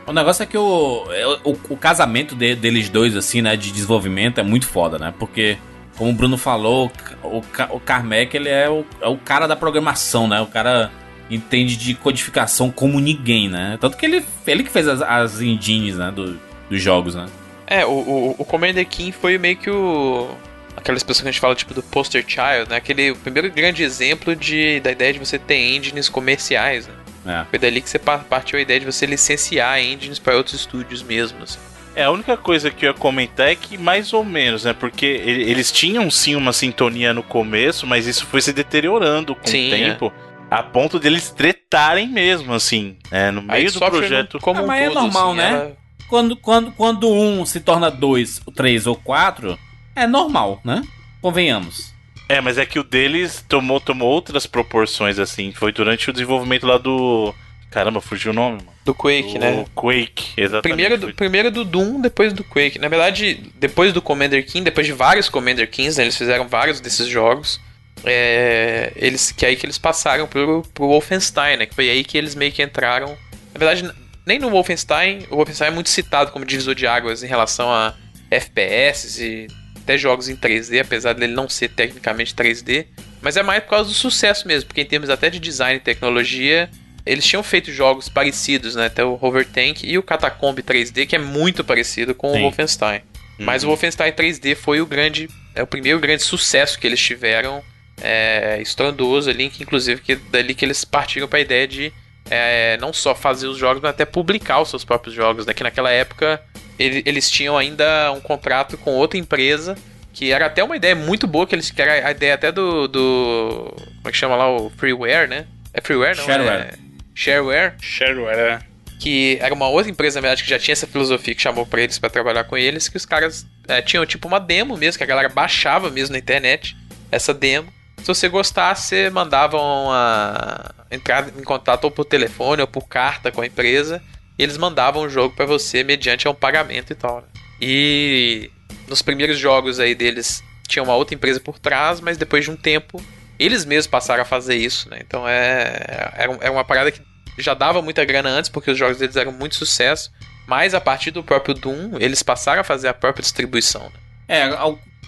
O negócio é que o, o, o casamento de- deles dois, assim, né, de desenvolvimento é muito foda, né? Porque, como o Bruno falou, o, o Carmack, ele é o, é o cara da programação, né? O cara entende de codificação como ninguém, né? Tanto que ele, ele que fez as, as engines, né, do- dos jogos, né? É, o, o, o Commander King foi meio que o. Aquela expressão que a gente fala, tipo, do poster child, né? Aquele o primeiro grande exemplo de, da ideia de você ter engines comerciais, né? É. Foi dali que você pa- partiu a ideia de você licenciar engines para outros estúdios mesmo. assim. É, a única coisa que eu ia comentar é que mais ou menos, né? Porque ele- eles tinham sim uma sintonia no começo, mas isso foi se deteriorando com Sim, o tempo. A ponto deles tretarem mesmo, assim, né? No meio do projeto. não- como Ah, um mas é todo, normal, assim, né? ela- quando, quando, quando um se torna dois, três ou quatro, é normal, né? Convenhamos. É, mas é que o deles tomou, tomou outras proporções, assim. Foi durante o desenvolvimento lá do. Caramba, fugiu o nome, mano. Do Quake, do né? Quake, exatamente. Primeiro do, primeiro do Doom, depois do Quake. Na verdade, depois do Commander King, depois de vários Commander Kings, né, eles fizeram vários desses jogos. É, eles, que é aí que eles passaram pro, pro Wolfenstein, né? Que foi aí que eles meio que entraram. Na verdade, nem no Wolfenstein, o Wolfenstein é muito citado como divisor de águas em relação a FPS e até jogos em 3D, apesar dele não ser tecnicamente 3D. Mas é mais por causa do sucesso mesmo, porque em termos até de design e tecnologia, eles tinham feito jogos parecidos, né? Até o Hover Tank e o Catacomb 3D, que é muito parecido com Sim. o Wolfenstein. Mas o Wolfenstein 3D foi o grande. É o primeiro grande sucesso que eles tiveram. É, estrondoso ali, que inclusive que dali que eles partiram para a ideia de é, não só fazer os jogos, mas até publicar os seus próprios jogos. Né? Que naquela época ele- eles tinham ainda um contrato com outra empresa. Que era até uma ideia muito boa, que eles que era a ideia até do. do como é que chama lá? O freeware, né? É freeware, não? Shareware. É shareware Shareware, é. que era uma outra empresa, na verdade, que já tinha essa filosofia que chamou pra eles pra trabalhar com eles, que os caras é, tinham tipo uma demo mesmo, que a galera baixava mesmo na internet, essa demo. Se você gostasse, você mandava uma entrar em contato ou por telefone ou por carta com a empresa, e eles mandavam o jogo pra você mediante um pagamento e tal. né? E nos primeiros jogos aí deles tinha uma outra empresa por trás, mas depois de um tempo eles mesmos passaram a fazer isso, né? Então é era, um- uma parada que já dava muita grana antes, porque os jogos deles eram muito sucesso. Mas a partir do próprio Doom, eles passaram a fazer a própria distribuição. Né? É,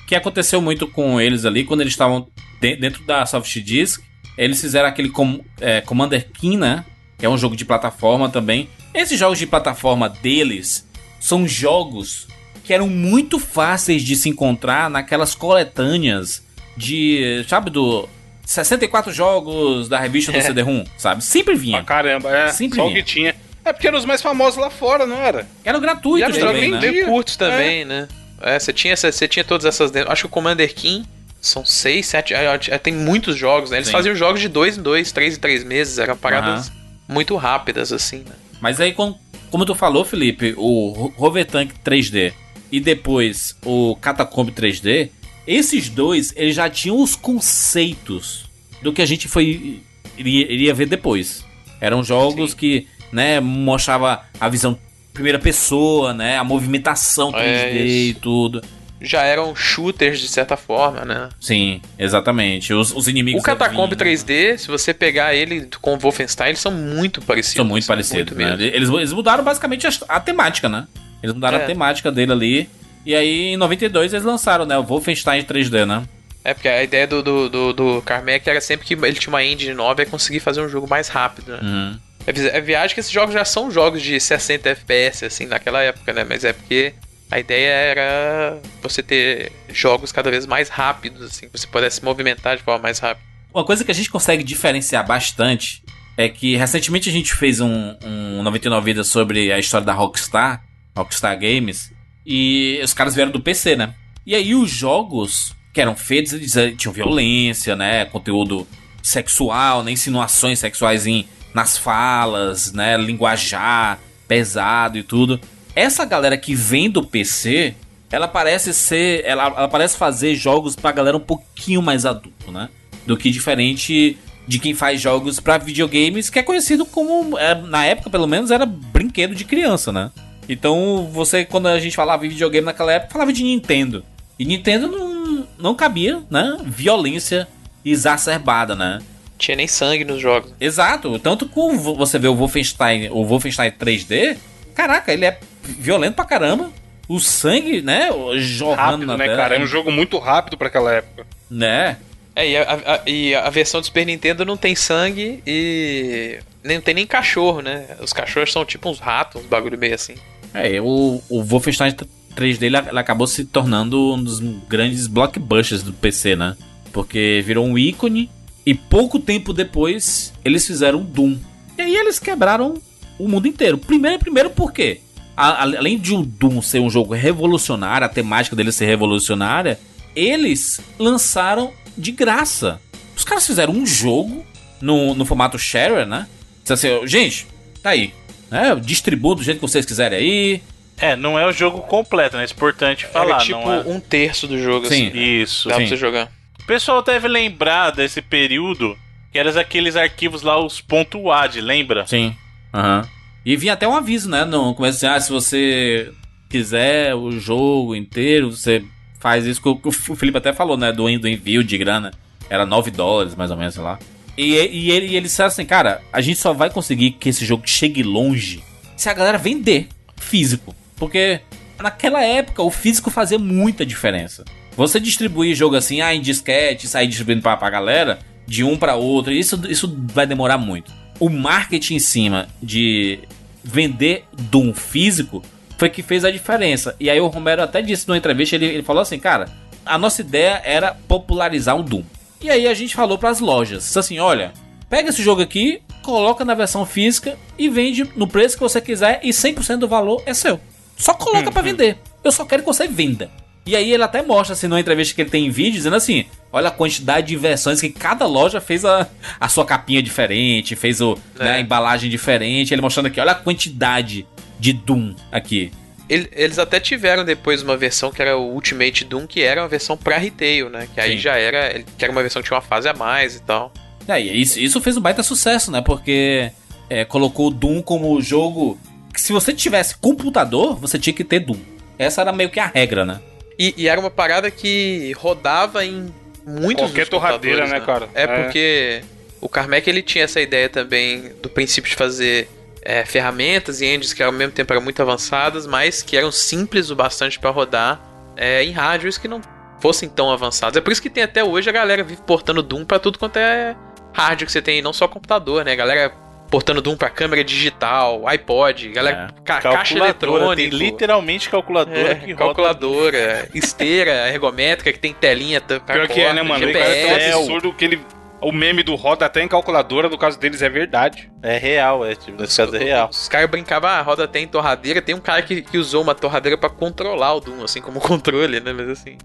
que aconteceu muito com eles ali, quando eles estavam de- dentro da Soft Disk, eles fizeram aquele com- é, Commander King, né? Que é um jogo de plataforma também. Esses jogos de plataforma deles são jogos que eram muito fáceis de se encontrar naquelas coletâneas de, sabe, do 64 jogos da revista do É. CD-ROM, sabe? Sempre Pra vinha. caramba, é. Sempre só o vinha. que tinha. É porque eram os mais famosos lá fora, não era? Eram E gratuitos era também, né? curtos também, né? É, você tinha, você tinha todas essas. Acho que o Commander King são seis, sete. ah, ah, Tem muitos jogos, né? Eles Sim. faziam jogos de dois em dois, três em três meses. Eram paradas muito rápidas, assim, né? Mas aí, com- como tu falou, Felipe, o Ro- Rover Tank 3D e depois o Catacomb 3D, esses dois, eles já tinham os conceitos do que a gente foi iria, iria ver depois. Eram jogos Sim. que, né, mostrava a visão primeira pessoa, né, a movimentação 3D É e tudo. Já eram shooters de certa forma, né? Sim, exatamente. Os, os inimigos O Catacomb vinham, 3D, se você pegar ele com o Wolfenstein, eles são muito parecidos. São muito parecidos, muito né? mesmo. Eles, eles mudaram basicamente a, a temática, né? Eles mudaram É. a temática dele ali. E aí, em 92, eles lançaram, né? O Wolfenstein 3D, né? É, porque a ideia do, do, do, do Carmack era sempre que ele tinha uma engine nova e conseguir fazer um jogo mais rápido, né? Uhum. É É viagem que esses jogos já são jogos de 60 FPS, assim, naquela época, né? Mas é porque a ideia era você ter jogos cada vez mais rápidos, assim, que você pudesse se movimentar de forma mais rápida. Uma coisa que a gente consegue diferenciar bastante é que recentemente a gente fez um, um 99 Vidas sobre a história da Rockstar, Rockstar Games, e os caras vieram do PC, né? E aí os jogos que eram feitos, eles eh, tinham violência, né? Conteúdo sexual, né? Insinuações sexuais em, nas falas, né? Linguajar pesado e tudo. Essa galera que vem do PC, ela parece ser. Ela, ela parece fazer jogos pra galera um pouquinho mais adulto, né? Do que diferente de quem faz jogos pra videogames, que é conhecido como. é, na época, pelo menos, era brinquedo de criança, né? Então, você, quando a gente falava em videogame naquela época, falava de Nintendo. E Nintendo não, não cabia, né? Violência exacerbada, né? Tinha nem sangue nos jogos. Exato. Tanto que você vê o Wolfenstein, o Wolfenstein 3D, caraca, ele é violento pra caramba. O sangue, né? Jorrando Rápido, na né, tela. cara? É um jogo muito rápido pra aquela época. Né? É, e a, a- e a versão do Super Nintendo não tem sangue e nem, não tem nem cachorro, né? Os cachorros são tipo uns ratos, uns bagulho meio assim. É, o, o Wolfenstein 3D ele, ele acabou se tornando um dos grandes blockbusters do PC, né? Porque virou um ícone e pouco tempo depois eles fizeram Doom. E aí eles quebraram o mundo inteiro. Primeiro, primeiro por quê? A- além de o Doom ser um jogo revolucionário, a temática dele ser revolucionária, eles lançaram de graça. Os caras fizeram um jogo no, no formato share, né? Assim, gente, tá aí. Né? Distribua do jeito que vocês quiserem aí. É, não é o jogo completo, né? É importante falar, Era tipo não é? um terço do jogo, Sim. assim. Isso. Dá pra Sim. você jogar. O pessoal deve lembrar desse período que eram aqueles arquivos lá, os .wad, lembra? Sim. Aham. E vinha até um aviso, né? No começo assim, ah, se você quiser o jogo inteiro, você faz isso. que O o Felipe até falou, né? Do, do envio de grana. Era 9 dólares, mais ou menos, sei lá. E, e, ele, e ele disse assim, cara, a gente só vai conseguir que esse jogo chegue longe se a galera vender físico. Porque naquela época o físico fazia muita diferença. Você distribuir jogo assim, ah, em disquete, sair distribuindo pra, pra galera, de um pra outro, isso, isso vai demorar muito. O marketing em cima de vender Doom físico foi que fez a diferença. E aí o Romero até disse numa entrevista, ele, ele falou assim, cara, a nossa ideia era popularizar o Doom. E aí a gente falou pras lojas, disse assim, olha, pega esse jogo aqui, coloca na versão física e vende no preço que você quiser e 100% do valor é seu. Só coloca pra vender. Eu só quero que você venda. E aí ele até mostra assim numa entrevista que ele tem em vídeo dizendo assim: olha a quantidade de versões que cada loja fez a, a sua capinha diferente, fez o, né, a embalagem diferente. Ele mostrando aqui, olha a quantidade de Doom aqui. Ele- Eles até tiveram depois uma versão que era o Ultimate Doom, que era uma versão pra retail, né? Que aí Sim. já era. Que era uma versão que tinha uma fase a mais e tal. É, e isso, isso fez um baita sucesso, né? Porque é, colocou o Doom como jogo. Que se você tivesse computador, você tinha que ter Doom. Essa era meio que a regra, né? E, e era uma parada que rodava em muitos Qualquer torradeira, computadores, né, cara? É, É. porque o Carmack ele tinha essa ideia também do princípio de fazer é, ferramentas e engines que ao mesmo tempo eram muito avançadas, mas que eram simples o bastante pra rodar é, em hardwares que não fossem tão avançados. É por isso que tem até hoje a galera vive portando Doom pra tudo quanto é hardware que você tem, não só computador, né? A galera portando Doom pra câmera digital, iPod, galera, ca- caixa eletrônica. tem literalmente calculadora É, que roda. calculadora, esteira ergométrica que tem telinha Pior que é, né, mano? O cara é tão GPS. absurdo que ele. O meme do roda até em calculadora, no caso deles, é verdade. É real, é, tipo, nesse caso é real. Os caras brincavam, ah, roda tem torradeira. Tem um cara que, que usou uma torradeira pra controlar o Doom, assim como controle, né? Mas assim.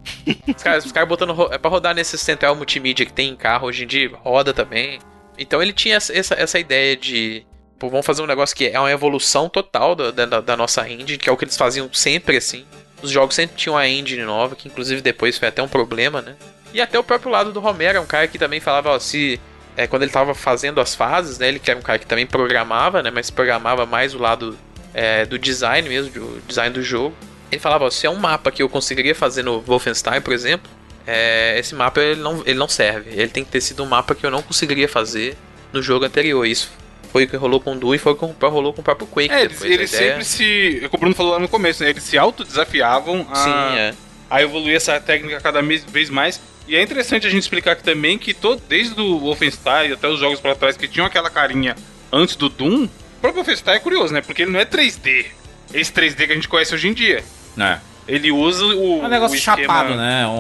os caras os caras botando. É pra rodar nesse central multimídia que tem em carro hoje em dia, roda também. Então ele tinha essa, essa, ideia de. Pô, vamos fazer um negócio que é uma evolução total da, da, da nossa engine, que é o que eles faziam sempre assim. Os jogos sempre tinham a engine nova, que inclusive depois foi até um problema, né? E até o próprio lado do Romero, um cara que também falava, ó, se. É, quando ele tava fazendo as fases, né? Ele que era um cara que também programava, né? Mas programava mais o lado é, do design mesmo, do design do jogo. Ele falava, ó, se é um mapa que eu conseguiria fazer no Wolfenstein, por exemplo, é, esse mapa ele não, ele não serve. Ele tem que ter sido um mapa que eu não conseguiria fazer no jogo anterior. Isso foi o que rolou com o Doom e foi o que rolou com o próprio Quake. É, eles, depois, eles ideia- sempre se. É o que o Bruno falou lá no começo, né? Eles se autodesafiavam a, Sim, é. a evoluir essa técnica cada vez mais. E é interessante a gente explicar aqui também que todo, desde o Wolfenstein até os jogos pra trás que tinham aquela carinha antes do Doom, o próprio Wolfenstein é curioso, né? Porque ele não é 3D. Esse 3D que a gente conhece hoje em dia. É. Ele usa o. É um negócio esquema- chapado, né? Um,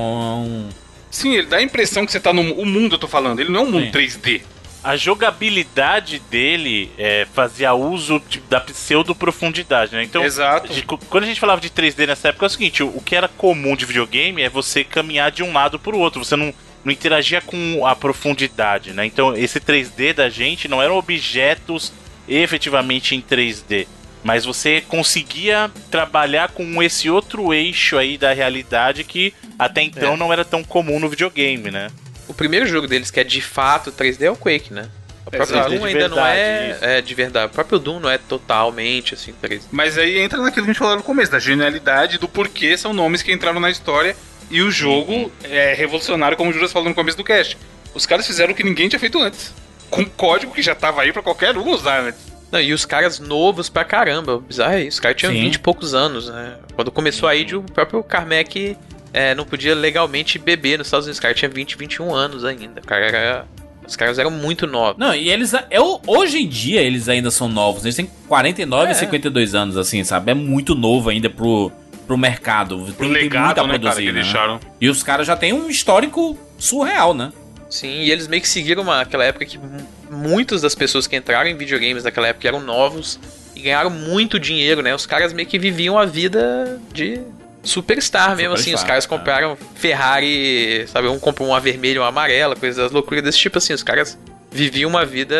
um- Sim, ele dá a impressão que você tá no o mundo, eu tô falando. Ele não é um mundo Sim. 3D. A jogabilidade dele é, fazia uso de- da pseudo-profundidade, né? Então, Exato. de- quando a gente falava de 3D nessa época, é o seguinte: o, o que era comum de videogame é você caminhar de um lado pro outro, você não, não interagia com a profundidade, né? Então, esse 3D da gente não eram objetos efetivamente em 3D. Mas você conseguia trabalhar com esse outro eixo aí da realidade que até então É. não era tão comum no videogame, né? O primeiro jogo deles que é de fato 3D é o Quake, né? O próprio Exato. Doom De ainda não verdade, é, isso. é de verdade. O próprio Doom não é totalmente assim 3D. Mas aí entra naquilo que a gente falou no começo, da genialidade, do porquê são nomes que entraram na história. E o jogo é revolucionário, como o Juras falou no começo do cast. Os caras fizeram o que ninguém tinha feito antes. Com código que já tava aí pra qualquer um usar antes. Não, e os caras novos pra caramba. O bizarro é isso. Os caras tinham Sim. 20 e poucos anos, né? Quando começou a ID, o próprio Carmack é, não podia legalmente beber nos Estados Unidos. O cara tinha 20, 21 anos ainda. O cara era. Os caras eram muito novos. Não, e eles. Eu, hoje em dia eles ainda são novos. Eles têm 49 É. e 52 anos, assim, sabe? É muito novo ainda pro, pro mercado. Pro Tem, tem legado, muito a né, cara, produzir, né? deixaram. E os caras já têm um histórico surreal, né? Sim, e eles meio que seguiram uma, aquela época que mu- muitas das pessoas que entraram em videogames naquela época eram novos e ganharam muito dinheiro, né? Os caras meio que viviam a vida de superstar mesmo, assim. Os Superstar, caras é. compraram Ferrari, sabe? Um comprou uma vermelha, uma amarela, coisas loucuras desse tipo, assim. Os caras vivia uma vida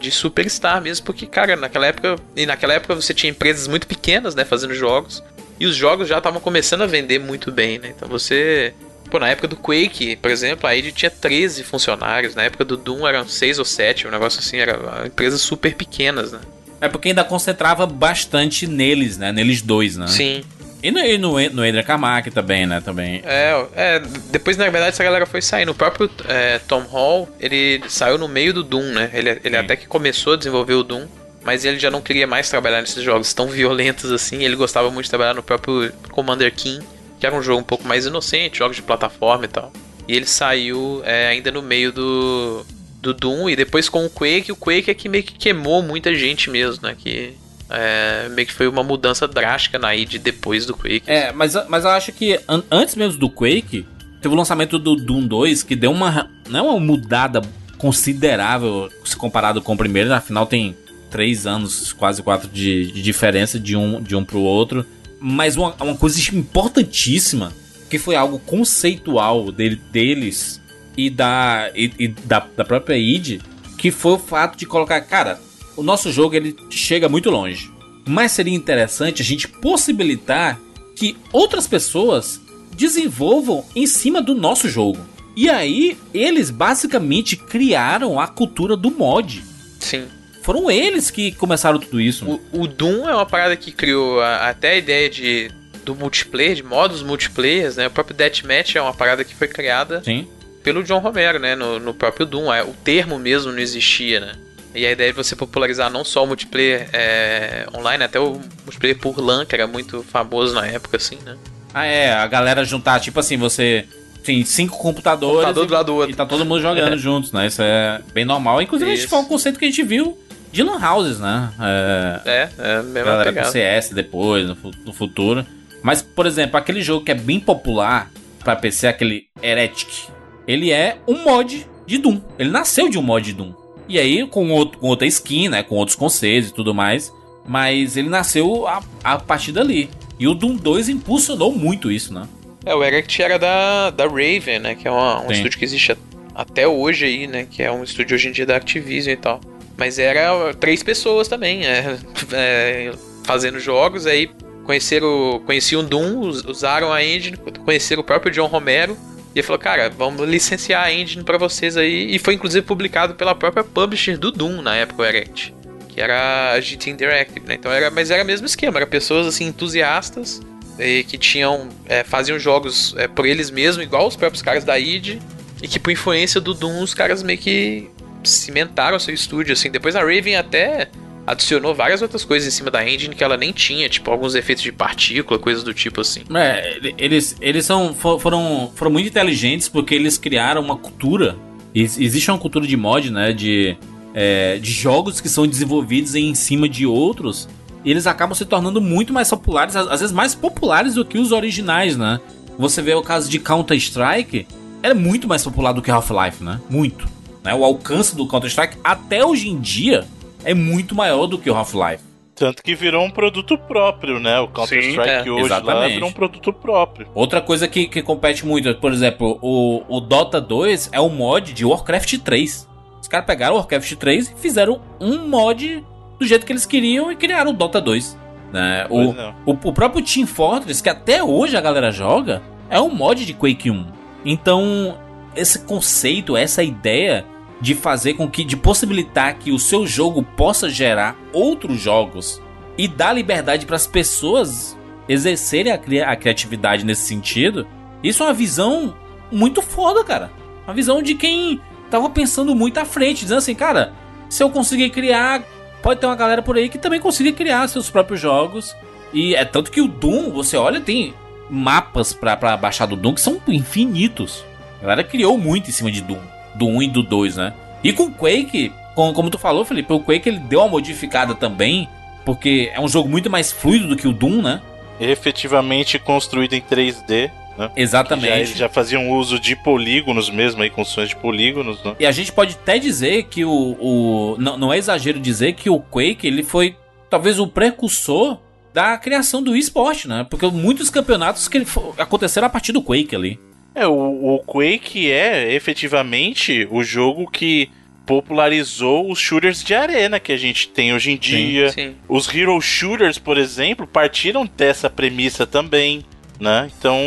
de superstar mesmo, porque, cara, naquela época. E naquela época você tinha empresas muito pequenas, né, fazendo jogos. E os jogos já estavam começando a vender muito bem, né? Então você. Pô, na época do Quake, por exemplo, a id tinha 13 funcionários. Na época do Doom eram 6 ou 7, um negócio assim, era empresas super pequenas, né? É porque ainda concentrava bastante neles, né? Neles dois, né? Sim. E no, e no, no Adrian Carmack também, né? Também. É, é, depois na verdade essa galera foi saindo. O próprio é, Tom Hall, ele saiu no meio do Doom, né? Ele, ele até que começou a desenvolver o Doom, mas ele já não queria mais trabalhar nesses jogos tão violentos assim. Ele gostava muito de trabalhar no próprio Commander King, que era um jogo um pouco mais inocente, jogos de plataforma e tal. E ele saiu é, ainda no meio do, do Doom e depois com o Quake, o Quake é que meio que queimou muita gente mesmo, né? Que é, meio que foi uma mudança drástica na id depois do Quake. É, mas, mas eu acho que an antes mesmo do Quake, teve o lançamento do Doom 2 que deu uma. Não é uma mudada considerável se comparado com o primeiro, afinal tem três anos, quase quatro de, de diferença de um, de um pro outro. Mas uma, uma coisa importantíssima, que foi algo conceitual dele, deles e da, e, e da, da própria id, que foi o fato de colocar, cara, o nosso jogo ele chega muito longe. Mas seria interessante a gente possibilitar que outras pessoas desenvolvam em cima do nosso jogo. E aí, eles basicamente criaram a cultura do mod. Sim. Foram eles que começaram tudo isso. O, o Doom é uma parada que criou a, até a ideia de do multiplayer, de modos multiplayer, né? O próprio Deathmatch é uma parada que foi criada Sim. pelo John Romero, né? No, no próprio Doom. É, o termo mesmo não existia, né? E a ideia é você popularizar não só o multiplayer é, online, até o multiplayer por LAN, que era muito famoso na época, assim, né? Ah, é, a galera juntar, tipo assim, você tem cinco computadores Computador e, do lado do outro. e tá todo mundo jogando É. juntos, né? Isso é bem normal. Inclusive, a gente Isso. foi um conceito que a gente viu de lan houses, né? É, É, é a mesma galera com pegada. CS depois, no, no futuro. Mas, por exemplo, aquele jogo que é bem popular pra PC, aquele Heretic, ele é um mod de Doom. Ele nasceu de um mod de Doom. E aí, com, outro, com outra skin, né? Com outros conceitos e tudo mais. Mas ele nasceu a, a partir dali. E o Doom 2 impulsionou muito isso, né? É, o Erect era da, da Raven, né? Que é uma- um Sim. estúdio que existe até hoje aí, né? Que é um estúdio hoje em dia da Activision e tal. Mas era três pessoas também, é, é, fazendo jogos, aí conheceram, conheciam Doom, us- usaram a engine, conheceram o próprio John Romero. E ele falou, cara, vamos licenciar a engine pra vocês aí. E foi inclusive publicado pela própria publisher do Doom na época, o Erect. Que era a GT Interactive, né? Então era, mas era o mesmo esquema, era pessoas assim, entusiastas e que tinham é, faziam jogos é, por eles mesmos, igual os próprios caras da id, e que por influência do Doom os caras meio que cimentaram seu estúdio assim. Depois a Raven até adicionou várias outras coisas em cima da engine que ela nem tinha, tipo alguns efeitos de partícula, coisas do tipo assim. É, ele- eles, eles são, fo- foram, foram muito inteligentes porque eles criaram uma cultura. Ex- Existe uma cultura de mod, né? De, é, de jogos que são desenvolvidos em cima de outros. E eles acabam se tornando muito mais populares, às vezes mais populares do que os originais, né? Você vê o caso de Counter-Strike, é muito mais popular do que Half-Life, né? Muito. Né? O alcance do Counter-Strike, até hoje em dia, é muito maior do que o Half-Life. Tanto que virou um produto próprio, né? O Counter-Strike é, hoje lá exatamente. virou um produto próprio. Outra coisa que, que compete muito, por exemplo, o, o Dota 2 é um mod de Warcraft 3. Os caras pegaram o Warcraft 3 e fizeram um mod do jeito que eles queriam e criaram o Dota 2. Né? O, o, o próprio Team Fortress, que até hoje a galera joga, é um mod de Quake 1. Então, esse conceito, essa ideia de fazer com que, de possibilitar que o seu jogo possa gerar outros jogos e dar liberdade para as pessoas exercerem a, cria- a criatividade nesse sentido, isso é uma visão muito foda, cara. Uma visão de quem tava pensando muito à frente, dizendo assim, cara, se eu conseguir criar, pode ter uma galera por aí que também consiga criar seus próprios jogos. E é tanto que o Doom, você olha, tem mapas pra baixar do Doom que são infinitos. A galera criou muito em cima de Doom. Do 1 e do 2, né? E com Quake, com- como tu falou, Felipe, o Quake ele deu uma modificada também. Porque é um jogo muito mais fluido do que o Doom, né? Efetivamente construído em 3D. Né? Já, Exatamente. eles já faziam uso de polígonos mesmo, aí, construções de polígonos, né? E a gente pode até dizer que o. o não, não é exagero dizer que o Quake ele foi talvez o precursor da criação do esporte, né? Porque muitos campeonatos que ele aconteceram a partir do Quake ali. É, o, o Quake é efetivamente o jogo que popularizou os shooters de arena que a gente tem hoje em dia. Sim. Os hero shooters, por exemplo, partiram dessa premissa também, né? Então,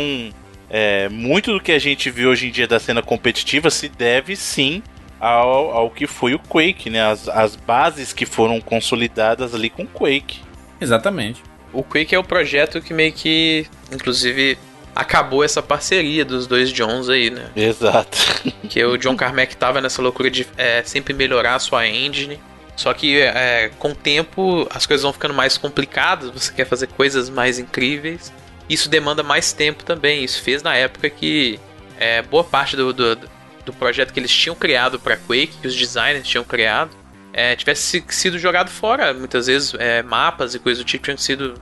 é, muito do que a gente vê hoje em dia da cena competitiva se deve sim ao, ao que foi o Quake, né? As, as bases que foram consolidadas ali com o Quake. Exatamente. O Quake é o projeto que meio que, inclusive, acabou essa parceria dos dois Johns aí, né? Exato. Que o John Carmack tava nessa loucura de é, sempre melhorar a sua engine. Só que é, com o tempo as coisas vão ficando mais complicadas, você quer fazer coisas mais incríveis. Isso demanda mais tempo também. Isso fez na época que é, boa parte do, do, do projeto que eles tinham criado para Quake, que os designers tinham criado, é, tivesse sido jogado fora. Muitas vezes é, mapas e coisas do tipo tinham sido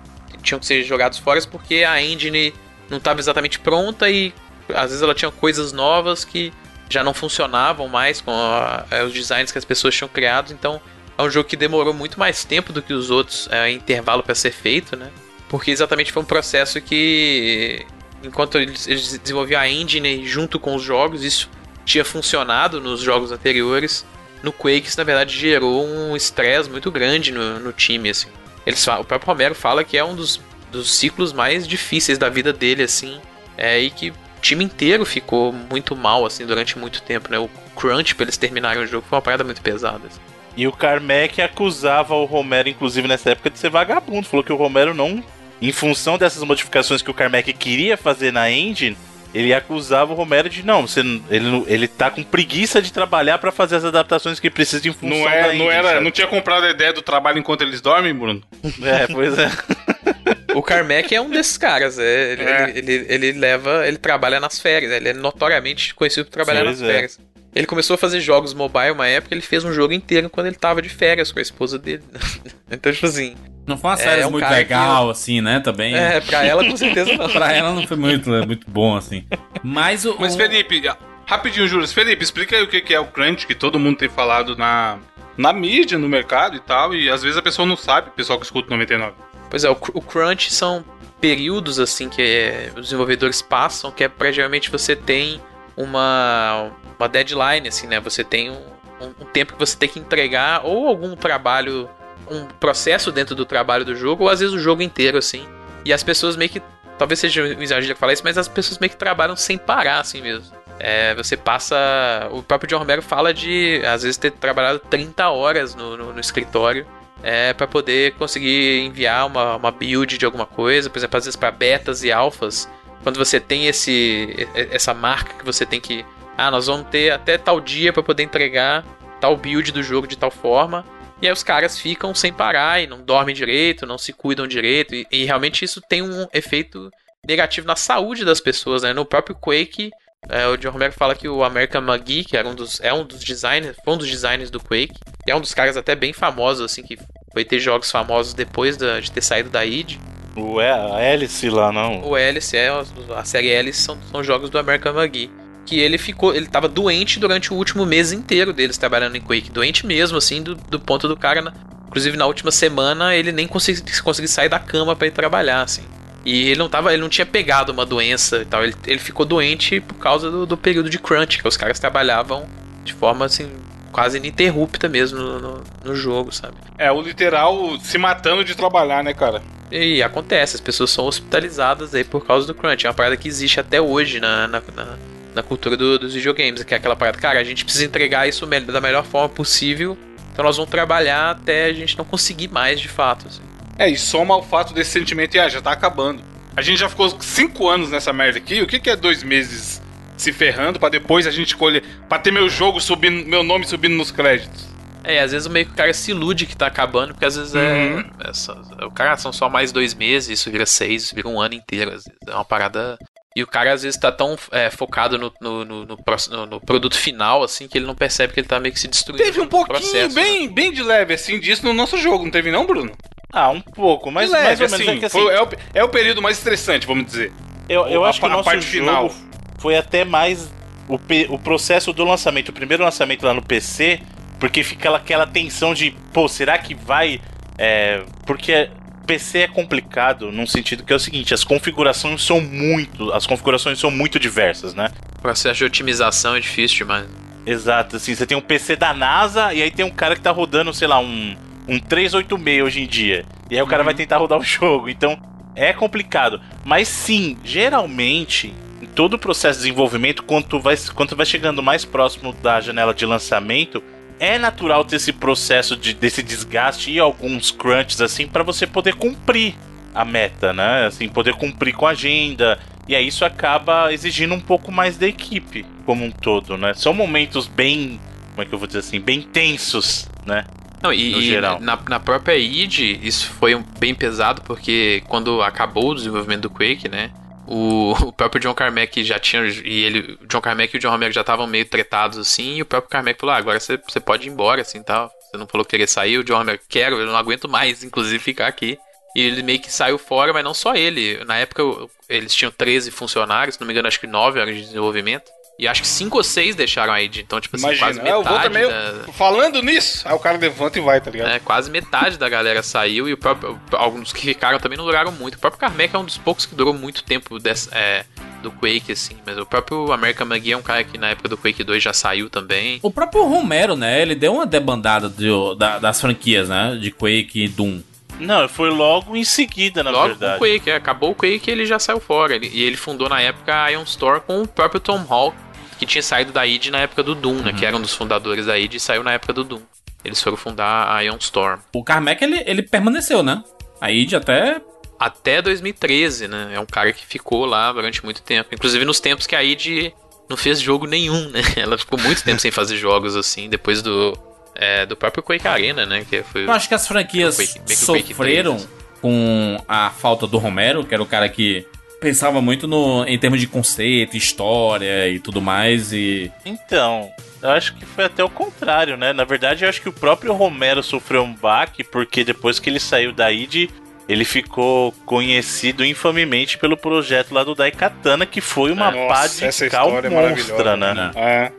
tinham que ser jogados fora porque a engine não estava exatamente pronta e às vezes ela tinha coisas novas que já não funcionavam mais com a, é, os designs que as pessoas tinham criado. Então é um jogo que demorou muito mais tempo do que os outros é, intervalo para ser feito, né? Porque exatamente foi um processo que enquanto eles, eles desenvolviam a engine junto com os jogos, isso tinha funcionado nos jogos anteriores. No Quake, isso na verdade gerou um estresse muito grande no, no time, assim. Eles, o próprio Romero fala que é um dos, dos ciclos mais difíceis da vida dele, assim. É, e que o time inteiro ficou muito mal, assim, durante muito tempo, né? O crunch pra eles terminarem o jogo foi uma parada muito pesada. Assim. E o Carmack acusava o Romero, inclusive nessa época, de ser vagabundo. Falou que o Romero não. Em função dessas modificações que o Carmack queria fazer na engine, ele acusava o Romero de não, você, ele, ele tá com preguiça de trabalhar para fazer as adaptações que precisa em função não da é, engine, não era, sabe? não tinha comprado a ideia do trabalho enquanto eles dormem, Bruno? É, pois é. O Carmack é um desses caras, é, ele, É. Ele, ele, ele leva, ele trabalha nas férias, ele é notoriamente conhecido por trabalhar Pois nas é. férias. Ele começou a fazer jogos mobile uma época, ele fez um jogo inteiro quando ele tava de férias com a esposa dele. então, tipo assim, Não foi uma série é um muito legal, assim, né? Também. é, pra ela com certeza não. pra ela não foi muito, muito bom, assim. Mas o. Mas Felipe, rapidinho, Júlio. Felipe, explica aí o que que é o crunch, que todo mundo tem falado na, na mídia, no mercado e tal, e às vezes a pessoa não sabe, o pessoal que escuta o 99. Pois é, o, o crunch são períodos assim que é, os desenvolvedores passam, que é praticamente você tem uma, uma deadline, assim, né? Você tem um, um- um tempo que você tem que entregar ou algum trabalho, um processo dentro do trabalho do jogo, ou às vezes o jogo inteiro, assim. E as pessoas meio que. Talvez seja um exagero falar isso, mas as pessoas meio que trabalham sem parar, assim mesmo. É, você passa. O próprio John Romero fala de, às vezes, ter trabalhado 30 horas no, no- no escritório é, para poder conseguir enviar uma, uma build de alguma coisa, por exemplo, às vezes para betas e alfas. Quando você tem esse essa marca que você tem que. Ah, nós vamos ter até tal dia para poder entregar tal build do jogo de tal forma. E aí os caras ficam sem parar e não dormem direito, não se cuidam direito. E, e realmente isso tem um efeito negativo na saúde das pessoas, né? No próprio Quake, é, o John Romero fala que o American McGee, que era um dos, é um dos designers, foi um dos designers do Quake, e é um dos caras até bem famosos, assim, que foi ter jogos famosos depois da- de ter saído da id. O, é, a hélice lá, não. O Alice é a série Alice são, são jogos do American McGee. Que ele ficou, ele tava doente durante o último mês inteiro deles trabalhando em Quake, doente mesmo, assim, do, do ponto do cara. na- inclusive na última semana ele nem conseguiu conseguiu sair da cama para ir trabalhar, assim. E ele não tava, ele não tinha pegado uma doença e tal. Ele, ele ficou doente por causa do, do período de crunch, que os caras trabalhavam de forma assim quase ininterrupta mesmo no, no, no jogo, sabe? É, o literal se matando de trabalhar, né, cara? E acontece, as pessoas são hospitalizadas aí por causa do crunch. É uma parada que existe até hoje na, na, na, na cultura do- dos videogames, que é aquela parada, cara, a gente precisa entregar isso da melhor forma possível, então nós vamos trabalhar até a gente não conseguir mais de fato. assim. É, e soma o fato desse sentimento e ah, já tá acabando. A gente já ficou cinco anos nessa merda aqui. O que, que é dois meses se ferrando pra depois a gente escolher. pra ter meu jogo subindo, meu nome subindo nos créditos? É, às vezes meio que o cara se ilude que tá acabando, porque às vezes Uhum. é, é só- O cara são só mais dois meses, isso vira seis, isso vira um ano inteiro. Às vezes. É uma parada. E o cara às vezes tá tão é, focado no, no, no, no no- produto final, assim, que ele não percebe que ele tá meio que se destruindo. Teve um pouquinho, processo, né? bem, bem de leve assim disso no nosso jogo, não teve não, Bruno? Ah, um pouco, mas leve, mais ou menos assim, é que assim. foi- é, o, é o período mais estressante, vamos dizer. Eu, eu A acho que a nosso parte jogo final. foi até mais o, o processo do lançamento, o primeiro lançamento lá no PC, porque fica aquela- aquela tensão de, pô, será que vai. é, porque PC é complicado num sentido que é o seguinte, as configurações são muito, as configurações são muito diversas, né? O processo de otimização é difícil demais. Exato, assim, você tem um PC da NASA e aí tem um cara que tá rodando, sei lá, um, um 386 hoje em dia. E aí o cara vai tentar rodar o jogo. Então, é complicado. Mas sim, geralmente, em todo o processo de desenvolvimento, quanto vai, quanto vai chegando mais próximo da janela de lançamento, é natural ter esse processo de, desse desgaste e alguns crunches assim para você poder cumprir a meta, né? Assim, poder cumprir com a agenda. E aí isso acaba exigindo um pouco mais da equipe como um todo, né? São momentos bem, como é que eu vou dizer assim, bem tensos, né? Não, e, e na, na própria id, isso foi um- bem pesado, porque quando acabou o desenvolvimento do Quake, né? O, o próprio John Carmack já tinha. E ele, o John Carmack e o John Romero já estavam meio tretados assim, e o próprio Carmack falou: ah, agora você, você pode ir embora, assim tal. Você não falou que queria sair, o John Romero, quero, eu não aguento mais, inclusive, ficar aqui. E ele meio que saiu fora, mas não só ele. Na época eles tinham 13 funcionários, se não me engano, acho que 9 eram de desenvolvimento. E acho que 5 ou 6 deixaram a id. Então, tipo assim, quase Imagina, eu vou metade também. da... Falando nisso, aí o cara levanta e vai, tá ligado? É, quase metade da galera saiu e o próprio, alguns que ficaram também não duraram muito. O próprio Carmack é um dos poucos que durou muito tempo é, do Quake, assim. Mas o próprio American McGee é um cara que na época do Quake 2 já saiu também. O próprio Romero, né? Ele deu uma debandada do- da- das franquias, né? De Quake e Doom. Não, foi logo em seguida, na Logo verdade. com o Quake, é, acabou o Quake e ele já saiu fora. Ele- e ele fundou na época a Ion Store com o próprio Tom Hall, que tinha saído da id na época do Doom, né? Que era um dos fundadores da id e saiu na época do Doom. Eles foram fundar a Ion Storm. O Carmack, ele, ele permaneceu, né? A id até... até 2013, né? É um cara que ficou lá durante muito tempo. Inclusive nos tempos que a id não fez jogo nenhum, né? Ela ficou muito tempo sem fazer jogos assim, depois do é, do próprio Quake Arena, né? Que foi Eu acho que as franquias Quake- sofreram 3, com a falta do Romero, que era o cara que pensava muito no, em termos de conceito, história e tudo mais. E Então, eu acho que foi até o contrário, né? Na verdade, eu acho que o próprio Romero sofreu um baque, porque depois que ele saiu da id, ele ficou conhecido infamemente pelo projeto lá do Daikatana, que foi uma Nossa, pá de essa cal história é monstra, maravilhosa, né? É.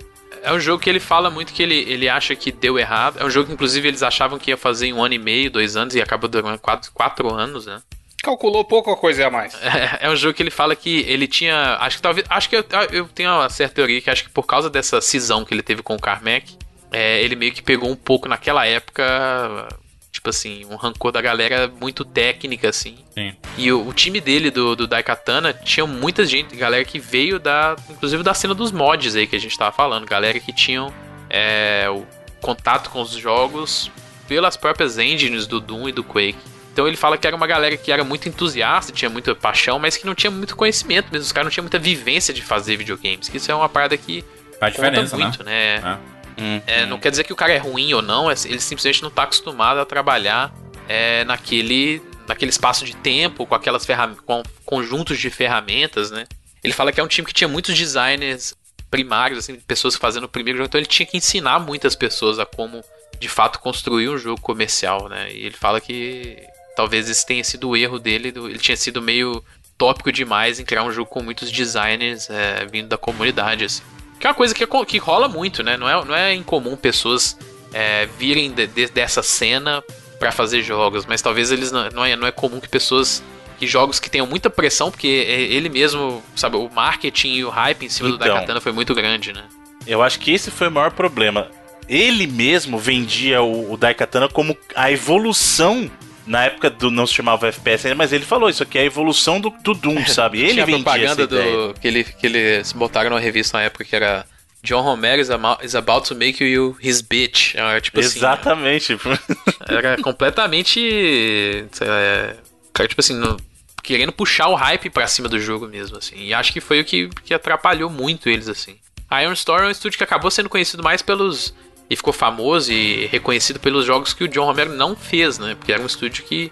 É um jogo que ele fala muito que ele, ele acha que deu errado. É um jogo que, inclusive, eles achavam que ia fazer em um ano e meio, dois anos, e acabou durando quatro, quatro anos, né? Calculou pouca coisa a mais. É, é um jogo que ele fala que ele tinha. Acho que talvez. Acho que eu, eu tenho uma certa teoria que acho que por causa dessa cisão que ele teve com o Carmack, é, ele meio que pegou um pouco naquela época. Tipo assim, um rancor da galera muito técnica, assim. Sim. E o, o time dele, do, do Daikatana, tinha muita gente, galera que veio da. Inclusive da cena dos mods aí que a gente tava falando. Galera que tinham é, o contato com os jogos pelas próprias engines do Doom e do Quake. Então ele fala que era uma galera que era muito entusiasta, tinha muita paixão, mas que não tinha muito conhecimento mesmo. Os caras não tinham muita vivência de fazer videogames. Que isso é uma parada que faz conta diferença, né? muito, né? É. Hum, É, não quer dizer que o cara é ruim ou não, é- ele simplesmente não está acostumado a trabalhar é, naquele, naquele espaço de tempo, com aquelas com conjuntos de ferramentas, né? Ele fala que é um time que tinha muitos designers primários, assim, pessoas fazendo o primeiro jogo, então ele tinha que ensinar muitas pessoas a como de fato construir um jogo comercial, né? E ele fala que talvez esse tenha sido o erro dele, do- ele tinha sido meio tópico demais em criar um jogo com muitos designers é, vindo da comunidade, assim. Que é uma coisa que, que rola muito, né? Não é, não é incomum pessoas é, virem de- de- dessa cena pra fazer jogos, mas talvez eles não, não, é, não é comum que pessoas que jogos que tenham muita pressão, porque é- ele mesmo, sabe, o marketing e o hype em cima do Então. Daikatana foi muito grande, né? Eu acho que esse foi o maior problema. Ele mesmo vendia o, o Daikatana como a evolução. Na época do não se chamava FPS ainda, mas ele falou isso aqui é a evolução do, do Doom, sabe? Ele Tinha vendia propaganda do que, ele, que eles botaram numa revista na época que era John Romero is, is about to make you his bitch. Era, tipo assim, Exatamente. Era completamente. lá, é, tipo assim, no- querendo puxar o hype pra cima do jogo mesmo, assim. E acho que foi o que, que atrapalhou muito eles, assim. A Iron Store é um estúdio que acabou sendo conhecido mais pelos. E ficou famoso e reconhecido pelos jogos que o John Romero não fez, né? Porque era um estúdio que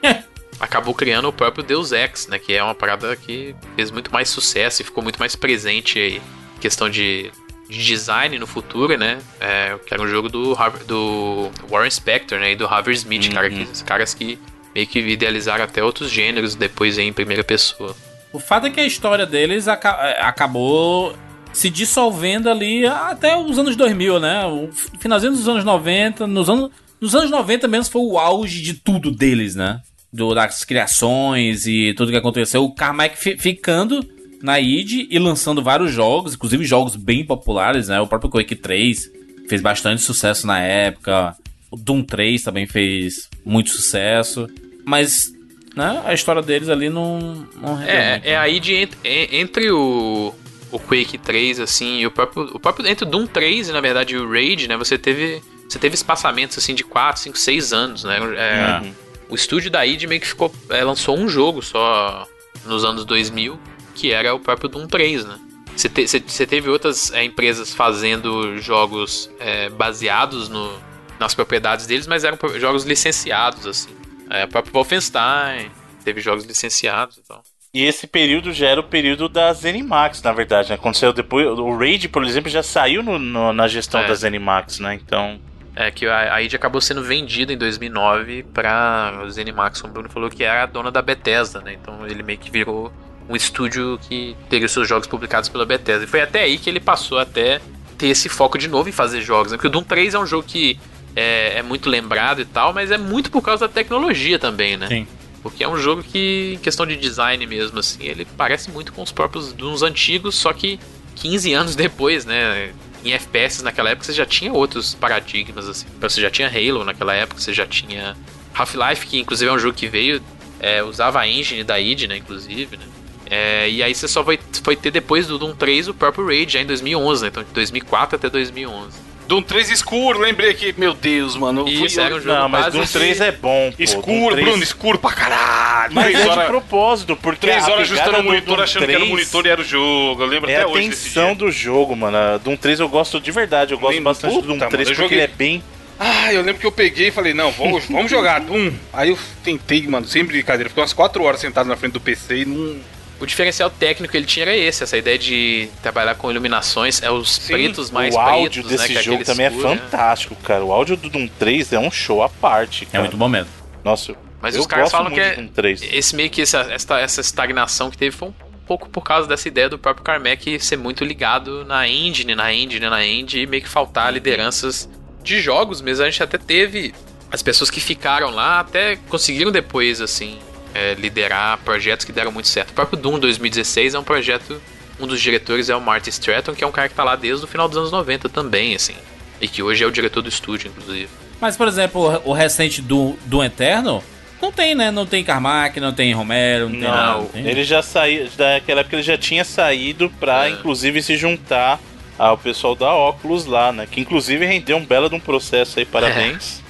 acabou criando o próprio Deus Ex, né? Que é uma parada que fez muito mais sucesso e ficou muito mais presente aí. Questão de, de design no futuro, né? É, que era um jogo do, do Warren Spector, né? E do Harvey Smith, cara, que, caras que meio que idealizaram até outros gêneros depois aí em primeira pessoa. O fato é que a história deles aca- é, acabou se dissolvendo ali até os anos 2000, né? O finalzinho dos anos 90, nos anos, nos anos 90 mesmo foi o auge de tudo deles, né? Do, das criações e tudo que aconteceu. O Carmack fi- ficando na id e lançando vários jogos, inclusive jogos bem populares, né? O próprio Quake 3 fez bastante sucesso na época. O Doom 3 também fez muito sucesso. Mas né, a história deles ali não. não É, muito. é aí de ent- en- entre o, o Quake 3, assim, e o próprio, o próprio. Entre o Doom 3 e, na verdade, o Raid, né? Você teve. Você teve espaçamentos assim de 4, 5, 6 anos, né? É, Uhum. O estúdio da id meio que ficou. é, lançou um jogo só nos anos 2000, que era o próprio Doom 3, né? Você, te- você- você teve outras é, empresas fazendo jogos é, baseados no, nas propriedades deles, mas eram jogos licenciados, assim. É, o próprio Wolfenstein teve jogos licenciados e tal. E esse período já era o período da Zenimax, na verdade, né? Saiu depois. O Raid, por exemplo, já saiu no- no- na gestão É. da Zenimax, né? Então. É que a, a id acabou sendo vendida em 2009 pra ZeniMax, como o Bruno falou, que era a dona da Bethesda, né? Então ele meio que virou um estúdio que teria os seus jogos publicados pela Bethesda. E foi até aí que ele passou até ter esse foco de novo em fazer jogos, né? Porque o Doom 3 é um jogo que é, é muito lembrado e tal, mas é muito por causa da tecnologia também, né? Sim. Porque é um jogo que, em questão de design mesmo, assim, ele parece muito com os próprios Dooms antigos, só que 15 anos depois, né? Em FPS naquela época você já tinha outros paradigmas, assim. Você já tinha Halo naquela época, você já tinha Half-Life, que inclusive é um jogo que veio, é, usava a engine da id, né, inclusive, né? É, e aí você só foi, foi ter depois do Doom 3 o próprio Raid, já em 2011, né? Então de 2004 até 2011. Doom 3 escuro, lembrei aqui. Meu Deus, mano. Isso, era um jogo Não, mas Doom de- 3 é bom. Pô. Escuro, Doom 3 Bruno, escuro pra caralho. Mas três é de horas, propósito, porque três a horas ajustando o monitor, achando que era o 3 monitor e era o jogo. Eu lembro É até a hoje desse tensão dia. do jogo, mano. A Doom 3 eu gosto de verdade, eu gosto Lembro, bastante do Doom puta, 3 mano, porque joguei- ele é bem. Ah, eu lembro que eu peguei e falei, não, vamos, vamos jogar Doom. Aí eu tentei, mano, sem brincadeira. Fiquei umas 4 horas sentado na frente do PC e não. O diferencial técnico que ele tinha era esse, essa ideia de trabalhar com iluminações, é os Sim, pretos mais o áudio pretos, né, desse que é jogo aquele também escuro, é né? fantástico, cara. O áudio do Doom 3 é um show à parte, É cara. muito bom mesmo. Nossa, Mas eu os caras gosto falam que 3. esse meio que essa, essa, essa estagnação que teve foi um pouco por causa dessa ideia do próprio Carmack ser muito ligado na engine, na engine, na engine, e meio que faltar lideranças de jogos mesmo. A gente até teve as pessoas que ficaram lá, até conseguiram depois, assim, é, liderar projetos que deram muito certo. O próprio Doom 2016 é um projeto, um dos diretores é o Marty Stratton, que é um cara que tá lá desde o final dos anos 90 também, assim. E que hoje é o diretor do estúdio, inclusive. Mas, por exemplo, o recente do, do Eterno não tem, né? Não tem Carmack, não tem Romero, não tem Não, nada. não tem? ele já saiu, daquela época ele já tinha saído pra, É. inclusive, se juntar ao pessoal da Oculus lá, né? Que inclusive rendeu um belo de um processo aí, parabéns. né?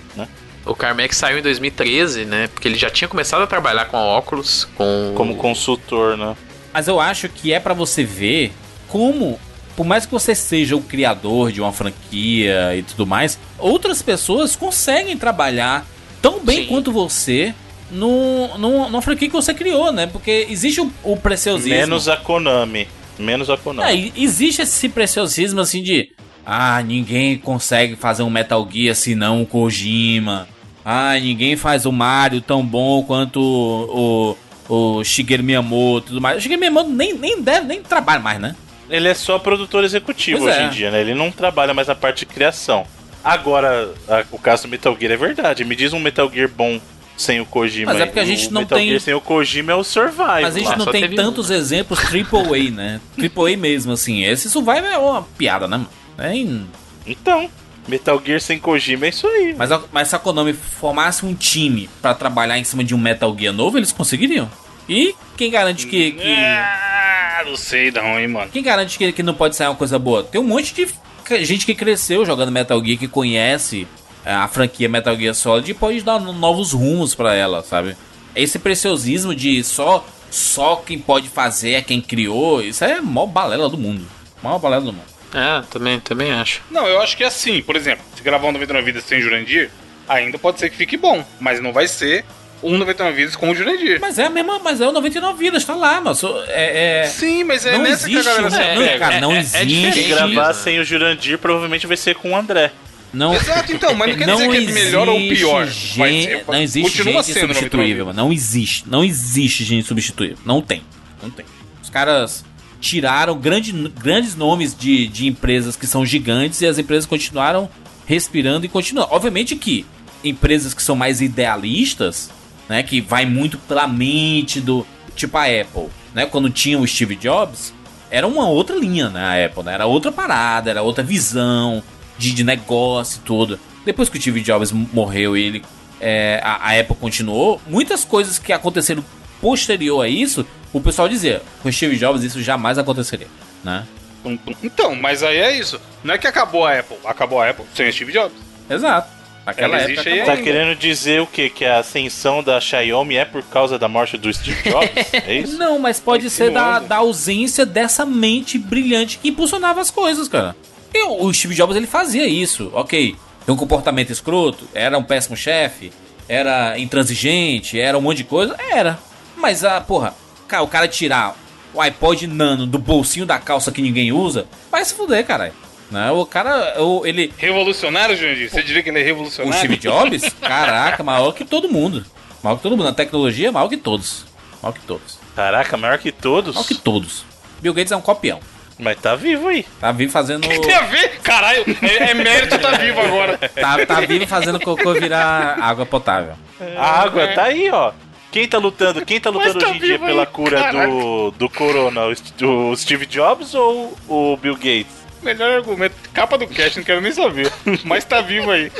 O Carmack saiu em 2013, né? Porque ele já tinha começado a trabalhar com a Oculus, com Como consultor, né? Mas eu acho que é pra você ver como, por mais que você seja o criador de uma franquia e tudo mais, outras pessoas conseguem trabalhar tão bem Sim. quanto você no, no, numa franquia que você criou, né? Porque existe o, o preciosismo. Menos a Konami. Menos a Konami. É, existe esse preciosismo assim de. Ah, ninguém consegue fazer um Metal Gear senão o Kojima. Ah, ninguém faz o Mario tão bom quanto o, o, o Shigeru Miyamoto e tudo mais. O Shigeru Miyamoto nem, nem deve, nem trabalha mais, né? Ele é só produtor executivo Pois hoje é. em dia, né? Ele não trabalha mais na parte de criação. Agora, a- o caso do Metal Gear é verdade. Me diz um Metal Gear bom sem o Kojima. Mas é porque a gente o não Metal tem- Gear sem o Kojima é o Survival. Mas a gente lá, não só tem tantos um, né? exemplos AAA, né? AAA mesmo, assim. Esse Survival é uma piada, né? É in- Então, Metal Gear sem Kojima é isso aí. mas, mas se a Konami formasse um time pra trabalhar em cima de um Metal Gear novo, eles conseguiriam. E quem garante que- que... Ah, não sei não, hein, mano. Quem garante que, que não pode sair uma coisa boa? Tem um monte de gente que cresceu jogando Metal Gear, que conhece é, a franquia Metal Gear Solid e pode dar no- novos rumos pra ela, sabe? Esse preciosismo de só só quem pode fazer é quem criou, isso é mó balela do mundo. Mó balela do mundo. É, também, também acho. Não, eu acho que é assim, por exemplo, se gravar um 99 Vidas sem Jurandir, ainda pode ser que fique bom, mas não vai ser um 99 Vidas com o Jurandir. Mas é a mesma, mas é o 99 vidas, tá lá, mas é, é- Sim, mas é não nessa que a existe, galera se né? Não, cara, não É- é existe. gravar sem o Jurandir, provavelmente vai ser com o André. Não, Exato, então, mas não quer dizer que é melhor ou pior. existe Vai gen- ser- não existe continua gente sendo substituível, 99. mano. Não existe. Não existe gente substituível. Não tem. Não tem. Os caras tiraram grande, grandes nomes de, de empresas que são gigantes e as empresas continuaram respirando e continuando. Obviamente que empresas que são mais idealistas, né, que vai muito pela mente do tipo a Apple, né, quando tinha o Steve Jobs, era uma outra linha, né, a Apple, né, era outra parada, era outra visão. de, de negócio tudo. Depois que o Steve Jobs morreu ele, é, a, a Apple continuou, muitas coisas que aconteceram posterior a isso, o pessoal dizia, com o Steve Jobs isso jamais aconteceria, né? Então, mas aí é isso. Não é que acabou a Apple, acabou a Apple sem o Steve Jobs. Exato. Naquela Ela época existe aí. Tá querendo dizer o quê? Que a ascensão da Xiaomi é por causa da morte do Steve Jobs? É isso? Não, mas pode Tá ser da, da ausência dessa mente brilhante que impulsionava as coisas, cara. E o o Steve Jobs ele fazia isso, ok. Tem um comportamento escroto, era um péssimo chefe, era intransigente, era um monte de coisa, era. Mas a porra, cara, o cara tirar o iPod Nano do bolsinho da calça que ninguém usa, vai se fuder, caralho. Né? O cara, o, ele. Revolucionário, Jurandir? Você diria que ele é O revolucionário? Steve Jobs, caraca, maior que todo mundo. Maior que todo mundo. Na tecnologia, maior que todos. Maior que todos. Caraca, maior que todos. Maior que todos. Bill Gates é um copião. Mas tá vivo aí. Tá vivo fazendo. Tem a ver? Caralho, é, é mérito tá vivo agora. Tá, tá vivo fazendo cocô virar água potável. A água tá aí, ó. Quem tá lutando? Quem tá lutando tá hoje em dia vivo pela cura do, do corona? O, St- o Steve Jobs ou o Bill Gates? Melhor argumento. Capa do cast, não quero nem saber. Mas tá vivo aí.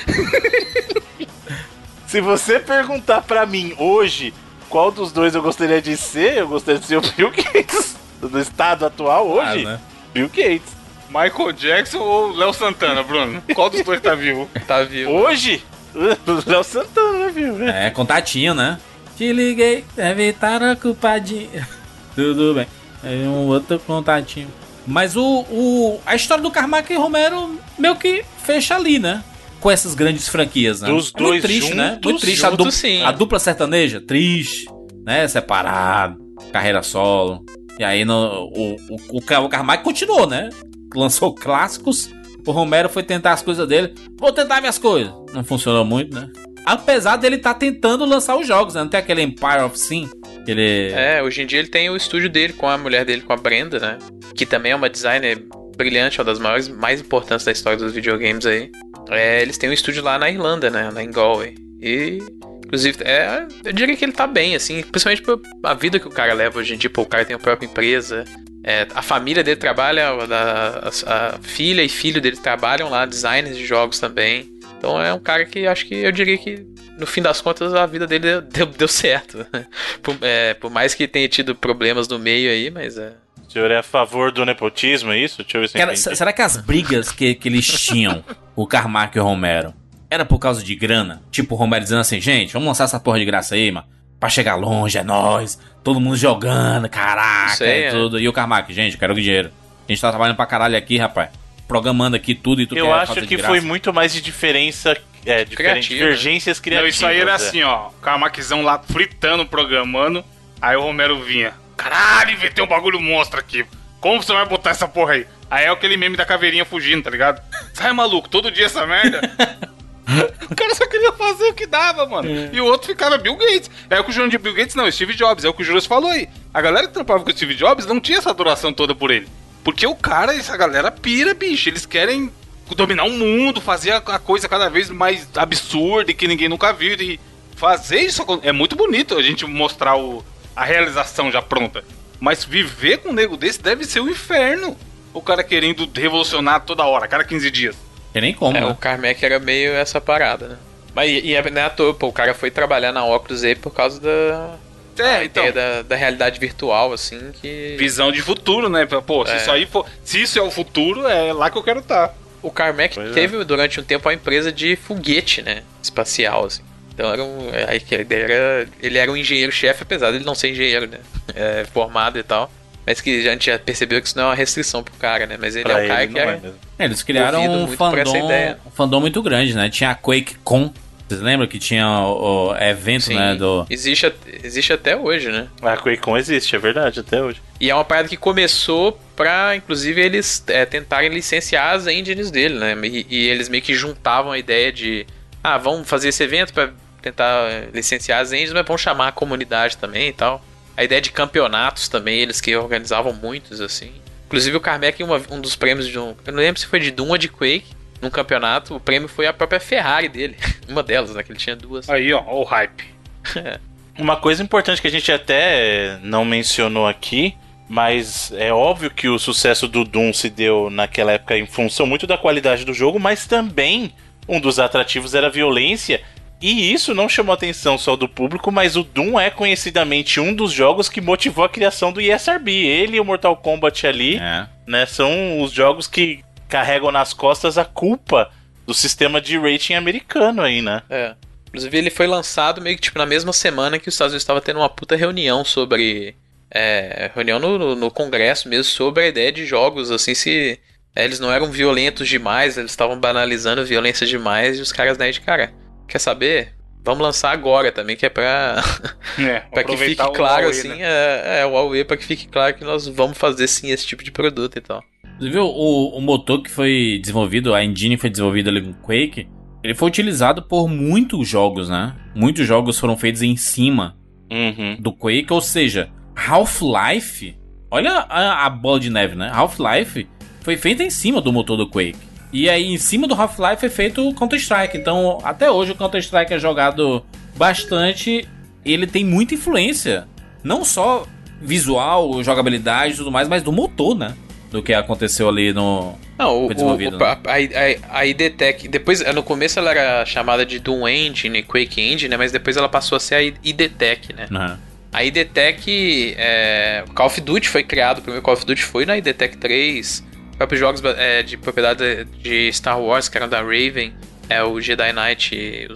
Se você perguntar pra mim hoje qual dos dois eu gostaria de ser, eu gostaria de ser o Bill Gates. Do estado atual hoje, Ah, né? Bill Gates. Michael Jackson ou Léo Santana, Bruno? Qual dos dois tá vivo? Tá vivo. Hoje, o Léo Santana, viu? É, contatinho, né? Te liguei, deve estar ocupadinho. Tudo bem. É um outro contatinho. Mas o, o a história do Carmack e Romero meio que fecha ali, né? Com essas grandes franquias, né? Dos é muito dois triste, né? juntos, Muito triste. A, juntos, dupla- sim. a dupla sertaneja, triste, né? Separado, carreira solo. E aí no, o, o, o Carmack continuou, né? Lançou clássicos. O Romero foi tentar as coisas dele. Vou tentar minhas coisas. Não funcionou muito, né? Apesar dele estar tentando lançar os jogos, né? Não tem aquele Empire of Sin? Ele. É, hoje em dia ele tem o estúdio dele com a mulher dele, com a Brenda, né? Que também é uma designer brilhante, uma das maiores, mais importantes da história dos videogames aí. É, eles têm um estúdio lá na Irlanda, né? Em Galway. E, inclusive, é, eu diria que ele tá bem, assim, principalmente pela vida que o cara leva hoje em dia. Pô, o cara tem a própria empresa. é, a família dele trabalha, a, a- a filha e filho dele trabalham lá, designers de jogos também. Então é um cara que acho que eu diria que no fim das contas a vida dele deu, deu, deu certo. por, é, por mais que tenha tido problemas no meio aí, mas é. O senhor é a favor do nepotismo, é isso? Deixa eu ver se Cara, será que as brigas que, que eles tinham, o Carmack e o Romero, era por causa de grana? Tipo, o Romero dizendo assim, gente, vamos lançar essa porra de graça aí, mano. Pra chegar longe, é nóis. Todo mundo jogando, caraca, Sei, é é. tudo. E o Carmack, gente, eu quero dinheiro. A gente tá trabalhando pra caralho aqui, rapaz. Programando aqui tudo e tu Eu acho que foi muito mais de diferença, é, diferente, Criativa. divergências Não, criativas. isso aí era é. assim, ó. O Carmackzão lá fritando, programando. Aí o Romero vinha. Caralho, inventei um bagulho monstro aqui. Como você vai botar essa porra aí? Aí é aquele meme da caveirinha fugindo, tá ligado? Sai maluco, todo dia essa merda. o cara só queria fazer o que dava, mano. E o outro ficava Bill Gates. É o que o João de Bill Gates, não, Steve Jobs. É o que o Juras falou aí. A galera que trampava com o Steve Jobs não tinha essa adoração toda por ele. Porque o cara, essa galera pira, bicho. Eles querem dominar o mundo, fazer a coisa cada vez mais absurda e que ninguém nunca viu. E fazer isso é muito bonito a gente mostrar o, a realização já pronta. Mas viver com um nego desse deve ser o inferno. O cara querendo revolucionar toda hora, cada 15 dias. Tem nem como, É, né? o Carmack era meio essa parada, né? Mas e, e é, não é à toa, pô, o cara foi trabalhar na óculos aí por causa da. É, a então. ideia da, da realidade virtual, assim, que. Visão de futuro, né? Pô, se É. isso aí for. Se isso é o futuro, é lá que eu quero estar. O Carmack Pois é. teve durante um tempo a empresa de foguete, né? Espacial, assim. Então era um. Aí que ele era, ele era um engenheiro-chefe, apesar dele não ser engenheiro, né? É, formado e tal. Mas que a gente já percebeu que isso não é uma restrição pro cara, né? Mas ele Pra é um cara ele que é. é mesmo. É, eles criaram um muito por essa fandom, ideia. um fandom muito grande, né? Tinha a QuakeCon. Vocês lembram que tinha o, o evento, Sim, né? Do... existe, existe até hoje, né? A QuakeCon existe, é verdade, até hoje. E é uma parada que começou pra, inclusive, eles é, tentarem licenciar as engines dele, né? E, e eles meio que juntavam a ideia de, ah, vamos fazer esse evento pra tentar licenciar as engines, mas vamos chamar a comunidade também e tal. A ideia de campeonatos também, eles que organizavam muitos, assim. Inclusive o Carmack, uma, um dos prêmios de um. Eu não lembro se foi de Doom ou de Quake, num campeonato, o prêmio foi a própria Ferrari dele. uma delas, né? Que ele tinha duas. Aí, ó, ó o hype. Uma coisa importante que a gente até não mencionou aqui Mas é óbvio que o sucesso do Doom se deu naquela época em função muito da qualidade do jogo, mas também um dos atrativos era a violência. E isso não chamou atenção só do público, mas o Doom é conhecidamente um dos jogos que motivou a criação do ESRB. Ele e o Mortal Kombat ali, É. né, são os jogos que carregam nas costas a culpa do sistema de rating americano aí, né? É. Inclusive, ele foi lançado meio que tipo na mesma semana que os Estados Unidos estava tendo uma puta reunião sobre. É, reunião no, no, no Congresso mesmo sobre a ideia de jogos, assim, se é, eles não eram violentos demais, eles estavam banalizando violência demais e os caras daí de cara. Quer saber? Vamos lançar agora também, que é pra, É, pra que fique claro, Huawei, assim, né? é, é, o Huawei, pra que fique claro que nós vamos fazer sim esse tipo de produto e tal. Você viu o, o motor que foi desenvolvido, a engine foi desenvolvida ali com Quake, ele foi utilizado por muitos jogos, né? Muitos jogos foram feitos em cima Uhum. do Quake, ou seja, Half-Life, olha a, a bola de neve, né? Half-Life foi feita em cima do motor do Quake. E aí, em cima do Half-Life é feito o Counter-Strike. Então, até hoje, o Counter-Strike é jogado bastante. Ele tem muita influência. Não só visual, jogabilidade e tudo mais, mas do motor, né? Do que aconteceu ali no. Não, o, Foi desenvolvido, o, a, a, a ID Tech, depois, no começo ela era chamada de Doom Engine, Quake Engine, né, mas depois ela passou a ser a ID Tech, né. né? A ID Tech, é, Call of Duty foi criado, o primeiro Call of Duty foi na ID Tech 3, próprios jogos é, de propriedade de Star Wars, que eram da Raven, é, o Jedi Knight,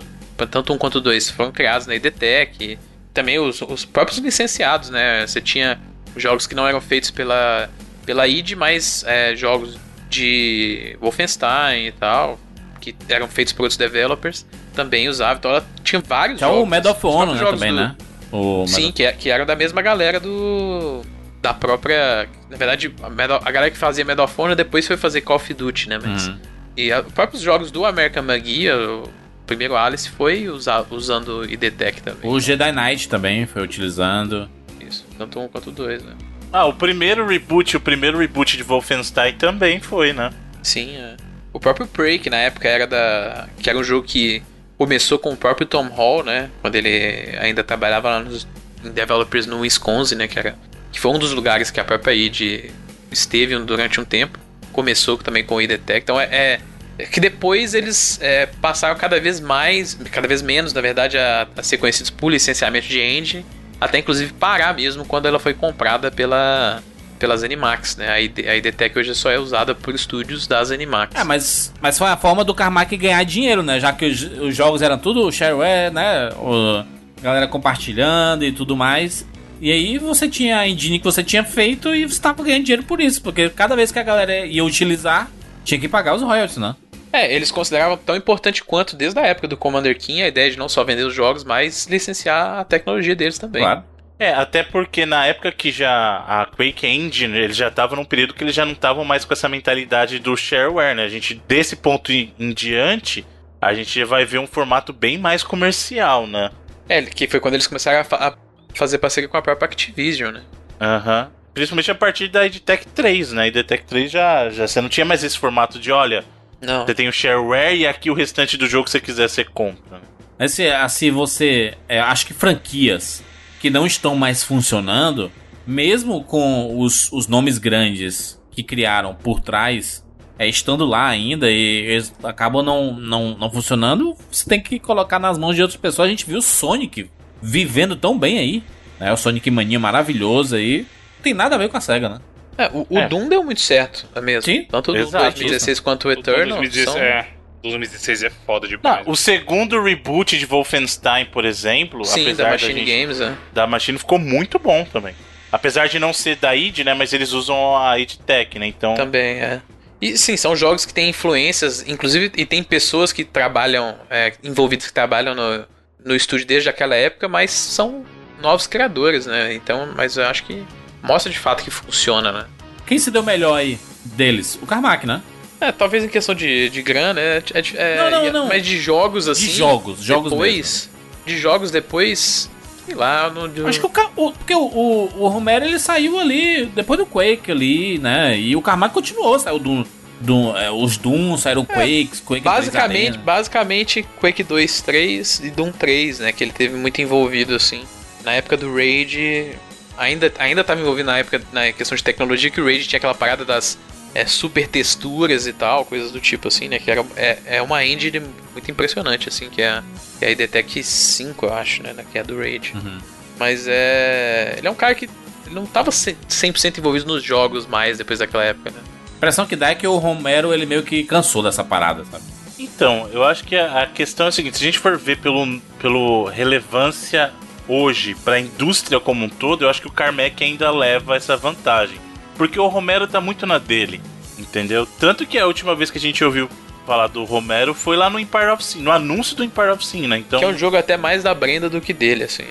tanto um quanto dois, foram criados na ID Tech, também os, os próprios licenciados, né, você tinha jogos que não eram feitos pela, pela id, mas é, jogos de Wolfenstein e tal, que eram feitos por outros developers, também usavam. Então ela tinha vários Que é jogos. o Medal of Honor, né? Também, do- né? O Sim, Medal- que, é- que eram da mesma galera do. Da própria. Na verdade, a, Medal- a galera que fazia Medal of Honor depois foi fazer Call of Duty, né? Mas, Uhum. E a- os próprios jogos do American McGee, o primeiro Alice foi usa- usando o IDTech também. O Jedi Knight também foi utilizando. Isso, tanto um quanto dois, né? Ah, o primeiro reboot, o primeiro reboot de Wolfenstein também foi, né? Sim, é. O próprio Prey, que na época era da. que era um jogo que começou com o próprio Tom Hall, né? Quando ele ainda trabalhava lá nos em developers no Wisconsin, né? Que, era, que foi um dos lugares que a própria id esteve durante um tempo. Começou também com o IDTech. Então é. é- é que depois eles é, passaram cada vez mais, cada vez menos, na verdade, a, a ser conhecidos por licenciamento de engine, até inclusive parar mesmo quando ela foi comprada pela, pelas Animax, né? A, ID, a IDTech hoje só é usada por estúdios das Animax. É, mas, mas foi a forma do Carmack ganhar dinheiro, né? Já que os, os jogos eram tudo shareware, né? O, galera compartilhando e tudo mais. E aí você tinha a engine que você tinha feito e você tava ganhando dinheiro por isso. Porque cada vez que a galera ia utilizar, tinha que pagar os royalties, né? É, eles consideravam tão importante quanto desde a época do Commander King a ideia de não só vender os jogos, mas licenciar a tecnologia deles também. Claro. É, até porque na época que já a Quake Engine, eles já estavam num período que eles já não estavam mais com essa mentalidade do shareware, né? A gente, desse ponto em, em diante, a gente já vai ver um formato bem mais comercial, né? É, que foi quando eles começaram a, fa- a fazer parceria com a própria Activision, né? Aham. Principalmente a partir da EdTech 3, né? A EdTech 3 já, já você não tinha mais esse formato de, olha, Não. você tem o shareware e aqui o restante do jogo que você quiser você compra. Assim, assim você. é, acho que franquias que não estão mais funcionando, mesmo com os, os nomes grandes que criaram por trás, é, estando lá ainda e eles acabam não, não, não funcionando, você tem que colocar nas mãos de outras pessoas. A gente viu o Sonic vivendo tão bem aí. Né? O Sonic Mania maravilhoso aí. Não tem nada a ver com a SEGA, né? É, o, o É. Doom deu muito certo, é mesmo. Sim, Tanto o Doom exato. 2016 quanto o O Eternal 2016, são... é, 2016 é foda Não, demais. o segundo reboot de Wolfenstein, por exemplo, Sim, apesar da Machine gente- Games, né? da Machine ficou muito bom também. Apesar de não ser da id, né? Mas eles usam a id Tech, né? Então. Também, é. E sim, são jogos que têm influências, inclusive, e tem pessoas que trabalham, é, envolvidas que trabalham no, no estúdio desde aquela época, mas são novos criadores, né? Então, mas eu acho que mostra de fato que funciona, né? Quem se deu melhor aí deles? O Carmack, né? É, talvez em questão de, de grana, é, é- é- Não, não, e- não. mas de jogos assim. jogos, jogos depois, De jogos depois, sei lá, de- Acho que o, o- porque o, o, Romero ele saiu ali depois do Quake ali, né? E o Carmack continuou, saiu do, do é, os Doom, saíram Quakes, Quake 3 basicamente, Arena. basicamente Quake 2, 3 e Doom 3, né, que ele teve muito envolvido assim. Na época do Raid, ainda, ainda tava envolvido na época na questão de tecnologia que o Rage tinha aquela parada das é, super texturas e tal, coisas do tipo assim, né? Que era, é, é uma engine muito impressionante, assim, que é, que é a IDTech 5, eu acho, né? Que é do Rage. Uhum. Mas é. Ele é um cara que ele não tava 100% envolvido nos jogos mais depois daquela época, né? A impressão que dá é que o Romero ele meio que cansou dessa parada, sabe? Então, eu acho que a, a questão é a seguinte: se a gente for ver pelo, pelo relevância hoje para a indústria como um todo, eu acho que o Carmack ainda leva essa vantagem. Porque o Romero tá muito na dele, entendeu? Tanto que a última vez que a gente ouviu falar do Romero foi lá no Empire of Sin, no anúncio do Empire of Sin, né? Então, Que é um jogo até mais da Brenda do que dele, assim.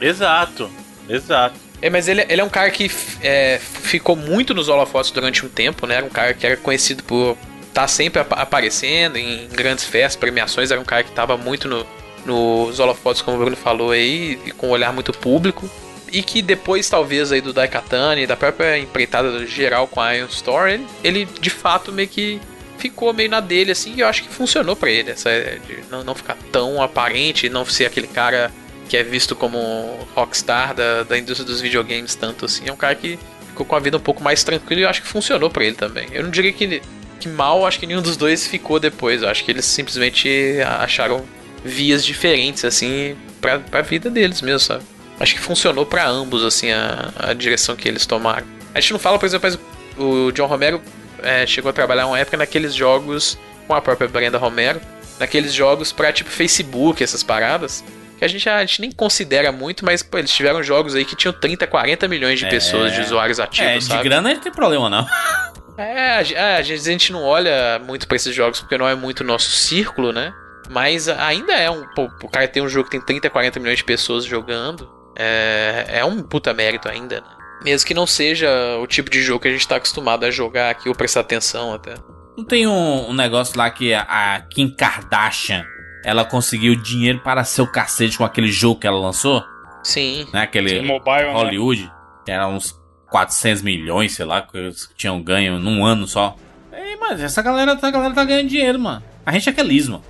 exato, exato. É, mas ele, ele é um cara que é, ficou muito nos holofotes durante um tempo, né? Era um cara que era conhecido por estar sempre ap- aparecendo em grandes festas, premiações. Era um cara que estava muito no, nos holofotes, como o Bruno falou aí, e com um olhar muito público. E que depois, talvez, aí do Daikatana e da própria empreitada geral com a Iron Store, ele, ele de fato meio que ficou meio na dele, assim, e eu acho que funcionou pra ele. Essa, de não, não ficar tão aparente, não ser aquele cara que é visto como rockstar da, da indústria dos videogames tanto assim. É um cara que ficou com a vida um pouco mais tranquila e eu acho que funcionou pra ele também. Eu não diria que, que mal, acho que nenhum dos dois ficou depois. Eu acho que eles simplesmente acharam vias diferentes, assim, pra, pra vida deles mesmo, sabe? Acho que funcionou pra ambos, assim, a, a direção que eles tomaram. A gente não fala, por exemplo, mas o John Romero é, chegou a trabalhar uma época naqueles jogos com a própria Brenda Romero, naqueles jogos pra tipo Facebook, essas paradas, que a gente, a gente nem considera muito, mas pô, eles tiveram jogos aí que tinham 30, 40 milhões de É. pessoas, de usuários ativos, é, de sabe? grana não tem problema, não. É, é, às vezes a gente não olha muito pra esses jogos porque não é muito nosso círculo, né? Mas ainda é um. Pô, o cara tem um jogo que tem 30, 40 milhões de pessoas jogando. É, é um puta mérito ainda, né? Mesmo que não seja o tipo de jogo que a gente tá acostumado a jogar aqui ou prestar atenção até. Não tem um, um negócio lá que a, a Kim Kardashian ela conseguiu dinheiro para seu cacete com aquele jogo que ela lançou, Sim. né? Aquele Mobile, né? Hollywood, que era uns 400 milhões, sei lá, que eles tinham ganho num ano só. Ei, mas essa galera, essa galera tá ganhando dinheiro, mano. A gente é que é liso, mano.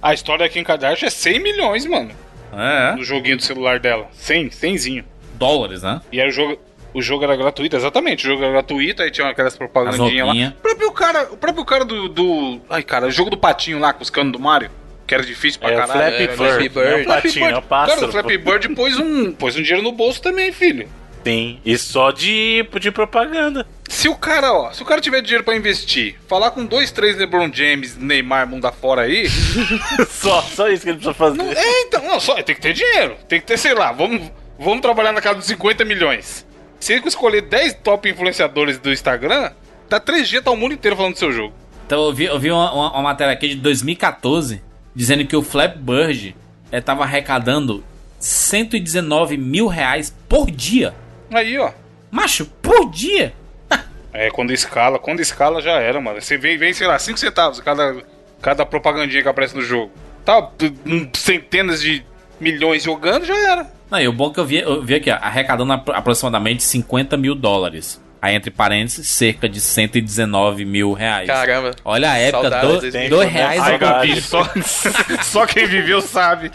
A história da Kim Kardashian é 100 milhões, mano. É, No joguinho do celular dela. 100, 100zinho. dólares, né? E aí o jogo, o jogo era gratuito, exatamente. O jogo era gratuito, aí tinha aquelas As propagandinhas lá. O próprio cara, o próprio cara do, do. Ai, cara, o jogo do patinho lá, com os canos do Mario. Que era difícil pra É o caralho. Flappy é, Bird, Flappy não é o Bird. patinho, é o pássaro. Cara, o Flappy Bird pôs um, pôs um dinheiro no bolso também, filho. Sim, e só de, de propaganda. Se o cara, ó, se o cara tiver dinheiro pra investir, falar com dois, três LeBron James, Neymar, mundo afora aí. só, só isso que ele precisa fazer. é, então, não, só tem que ter dinheiro. Tem que ter, sei lá, vamos, vamos trabalhar na casa dos 50 milhões. Se ele escolher 10 top influenciadores do Instagram, dá 3 dias, tá o mundo inteiro falando do seu jogo. Então eu vi, eu vi uma, uma- uma matéria aqui de 2014 dizendo que o Flappy Bird eh, tava arrecadando 119 mil reais por dia. Aí, ó. Macho, por dia? É, quando escala, quando escala já era, mano. Você vem, vem sei lá, 5 centavos cada, cada propagandinha que aparece no jogo. Tá, centenas de milhões jogando, já era. Não, e o bom é que eu vi, eu vi aqui, ó, arrecadando apro- aproximadamente 50 mil dólares. Aí, entre parênteses, cerca de 119 mil reais. Caramba. Olha a época, do, dois né? reais Ai. Gabi, só, só quem viveu sabe.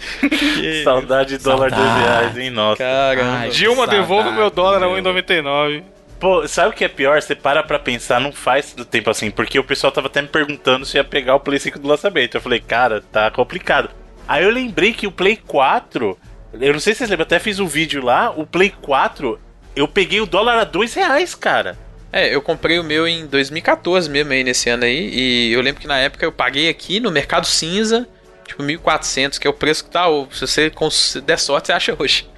Saudade de dólar Saudade. dois reais, hein, nossa. Caramba. Ai, Dilma, saudade, devolva meu dólar a meu. 1,99. Pô, sabe o que é pior? Você para pra pensar, não faz do tempo assim, porque o pessoal tava até me perguntando se ia pegar o Play 5 do lançamento. Eu falei, cara, tá complicado. Aí eu lembrei que o Play 4, eu não sei se vocês lembram, até fiz um vídeo lá, o Play 4, eu peguei o dólar a dois reais, cara. É, eu comprei o meu em 2014 mesmo aí nesse ano aí. E eu lembro que na época eu paguei aqui no Mercado Cinza, tipo 1.400, que é o preço que tá. Ou se você der sorte, você acha hoje.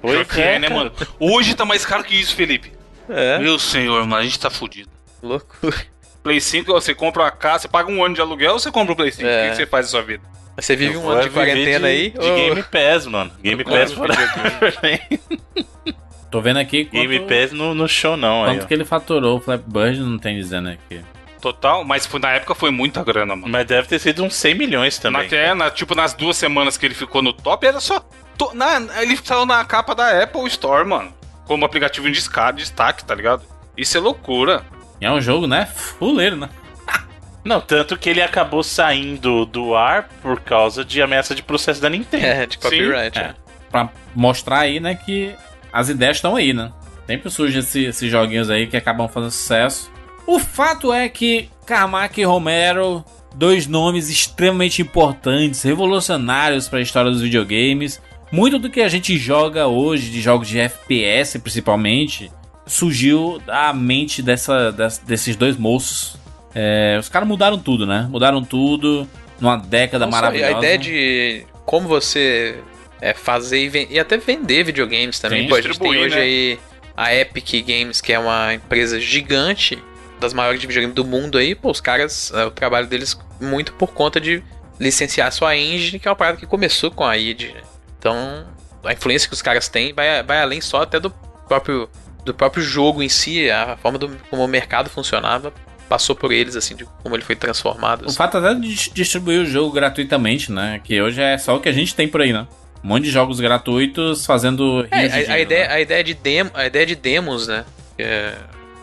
Pois que é, né, cara. mano? Hoje tá mais caro que isso, Felipe. É, Meu senhor, mano, a gente tá fudido. loucura. Play 5, você compra uma casa, você paga um ano de aluguel ou você compra o Play 5? É. O que você faz na sua vida? Você vive Eu um ano de quarentena de- aí? De ou- Game Pass, mano. Game Pass fora. Tô vendo aqui quanto, Game Pass no, no show não, aí, quanto ó. que ele faturou o Flappy Bird, não tem dizendo aqui. Total, mas foi, na época foi muita grana, mano. Mas deve ter sido uns 100 milhões também. Até, na, tipo, nas duas semanas que ele ficou no top, era só. to- na, ele saiu na capa da Apple Store, mano. Como aplicativo em destaque, tá ligado? Isso é loucura. E é um jogo, né? Fuleiro, né? Não, tanto que ele acabou saindo do ar por causa de ameaça de processo da Nintendo. É, de copyright. É. é. Pra mostrar aí, né, que as ideias estão aí, né? Sempre surgem esse, esses joguinhos aí que acabam fazendo sucesso. O fato é que Carmack e Romero, dois nomes extremamente importantes, revolucionários para a história dos videogames. Muito do que a gente joga hoje, de jogos de FPS principalmente, surgiu da mente dessa, desses dois moços. É, os caras mudaram tudo, né? Mudaram tudo numa década Não maravilhosa. A ideia de como você é, fazer e, e, até vender videogames também. Sim, Pô, a gente tem hoje né? aí a Epic Games, que é uma empresa gigante, das maiores de videogame do mundo aí. Pô, os caras, é, o trabalho deles muito por conta de licenciar sua engine, que é uma parada que começou com a id. Né? Então, a influência que os caras têm vai, vai além só até do próprio do próprio jogo em si, a forma do, como o mercado funcionava passou por eles, assim, de como ele foi transformado. Assim. O fato até de distribuir o jogo gratuitamente, né? Que hoje é só o que a gente tem por aí, né? Um monte de jogos gratuitos fazendo. É, a, a, ideia, né? a, ideia de demo, a ideia de demos, né? É,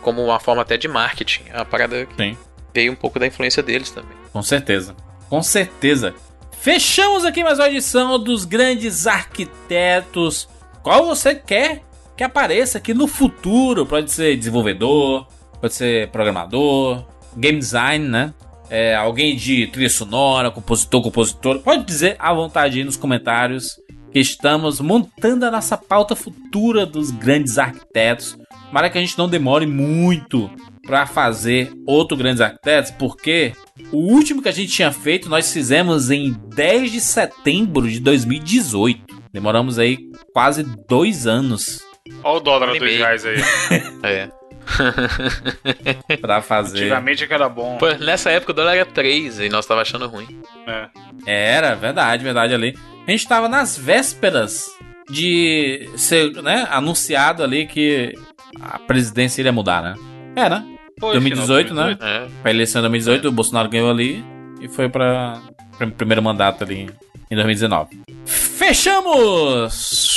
como uma forma até de marketing. A parada que Sim. veio um pouco da influência deles também. Com certeza. Com certeza. Fechamos aqui mais uma edição dos grandes arquitetos. Qual você quer que apareça aqui no futuro? Pode ser desenvolvedor, pode ser programador, game design, né? É, alguém de trilha sonora, compositor, compositor. Pode dizer à vontade aí nos comentários que estamos montando a nossa pauta futura dos grandes arquitetos. Para que a gente não demore muito para fazer outro Grandes Arquitetos, porque o último que a gente tinha feito nós fizemos em 10 de setembro de 2018. Demoramos aí quase dois anos. Olha o dólar a dois reais aí. é. pra fazer. Antigamente é que era bom. Pô, nessa época o dólar era 3 e nós tava achando ruim. É. Era, verdade, verdade ali. A gente tava nas vésperas de ser, né, anunciado ali que a presidência iria mudar, né? É, né? Foi, 2018, 2018, né? É. Pra eleição de 2018, é. o Bolsonaro ganhou ali e foi pra, pra primeiro mandato ali em 2019. Fechamos!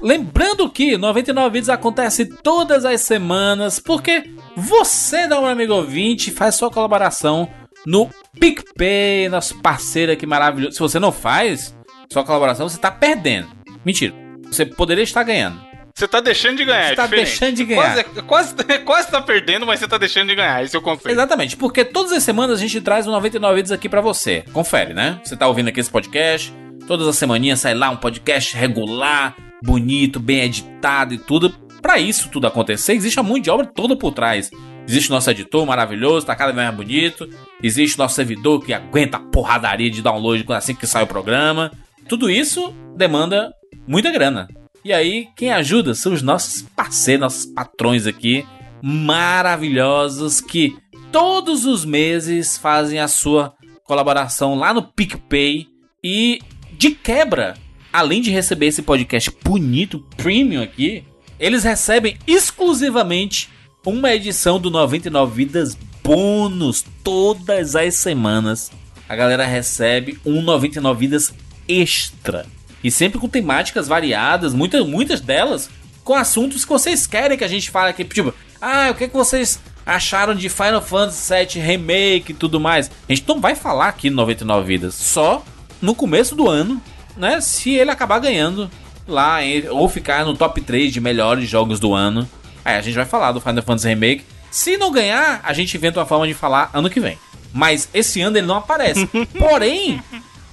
Lembrando que 99 vídeos acontece todas as semanas, porque você um amigo ouvinte faz sua colaboração no PicPay, nosso parceiro aqui maravilhoso. Se você não faz sua colaboração, você tá perdendo. Mentira. Você poderia estar ganhando. Você tá deixando de ganhar, Você tá deixando de ganhar. Quase, quase, quase tá perdendo, mas você tá deixando de ganhar. Esse é o conceito. Exatamente, porque todas as semanas a gente traz um 99 vídeos aqui para você. Confere, né? Você tá ouvindo aqui esse podcast, todas as semaninhas sai lá um podcast regular, bonito, bem editado e tudo. Para isso tudo acontecer, existe a mão de obra toda por trás. Existe o nosso editor maravilhoso, tá cada vez mais bonito. Existe o nosso servidor que aguenta a porradaria de download assim que sai o programa. Tudo isso demanda muita grana. E aí, quem ajuda são os nossos parceiros, nossos patrões aqui, maravilhosos, que todos os meses fazem a sua colaboração lá no PicPay. E de quebra, além de receber esse podcast bonito, premium aqui, eles recebem exclusivamente uma edição do 99 Vidas bônus todas as semanas. A galera recebe um 99 Vidas extra e sempre com temáticas variadas, muitas, muitas delas com assuntos que vocês querem que a gente fale aqui. Tipo, ah, o que, que vocês acharam de Final Fantasy VII Remake e tudo mais? A gente não vai falar aqui no 99 Vidas, só no começo do ano, né? Se ele acabar ganhando lá, ou ficar no top 3 de melhores jogos do ano. Aí a gente vai falar do Final Fantasy Remake. Se não ganhar, a gente inventa uma forma de falar ano que vem. Mas esse ano ele não aparece. Porém,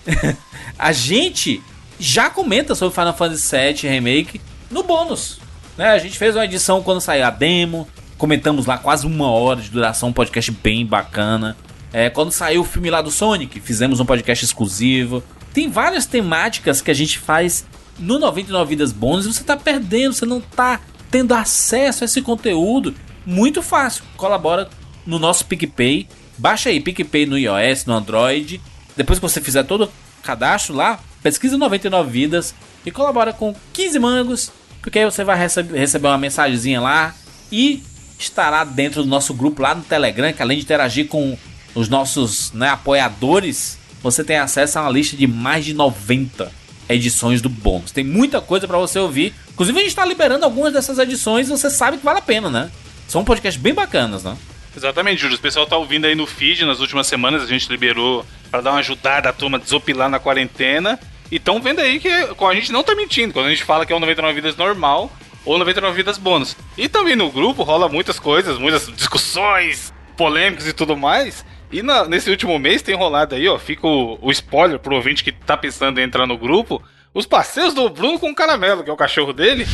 a gente já comenta sobre Final Fantasy VII Remake no bônus. Né? A gente fez uma edição quando saiu a demo, comentamos lá quase uma hora de duração, um podcast bem bacana. É, quando saiu o filme lá do Sonic, fizemos um podcast exclusivo. Tem várias temáticas que a gente faz no 99 Vidas Bônus e você tá perdendo, você não tá tendo acesso a esse conteúdo. Muito fácil. Colabora no nosso PicPay. Baixa aí PicPay no iOS, no Android. Depois que você fizer todo o cadastro lá, pesquisa 99 vidas e colabora com 15 mangos, porque aí você vai receber, receber uma mensagenzinha lá e estará dentro do nosso grupo lá no Telegram, que além de interagir com os nossos né, apoiadores, você tem acesso a uma lista de mais de 90 edições do bônus. Tem muita coisa para você ouvir. Inclusive a gente está liberando algumas dessas edições e você sabe que vale a pena, né? São podcasts bem bacanas, né? Exatamente, Júlio. O pessoal tá ouvindo aí no feed nas últimas semanas. A gente liberou para dar uma ajudada a turma desopilar na quarentena. E estão vendo aí que a gente não tá mentindo. Quando a gente fala que é um 99 vidas normal, ou 99 vidas bônus. E também no grupo rola muitas coisas, muitas discussões, polêmicas e tudo mais. E na- nesse último mês tem rolado aí, ó, fica o, o spoiler pro ouvinte que tá pensando em entrar no grupo. Os passeios do Bruno com o Caramelo, que é o cachorro dele,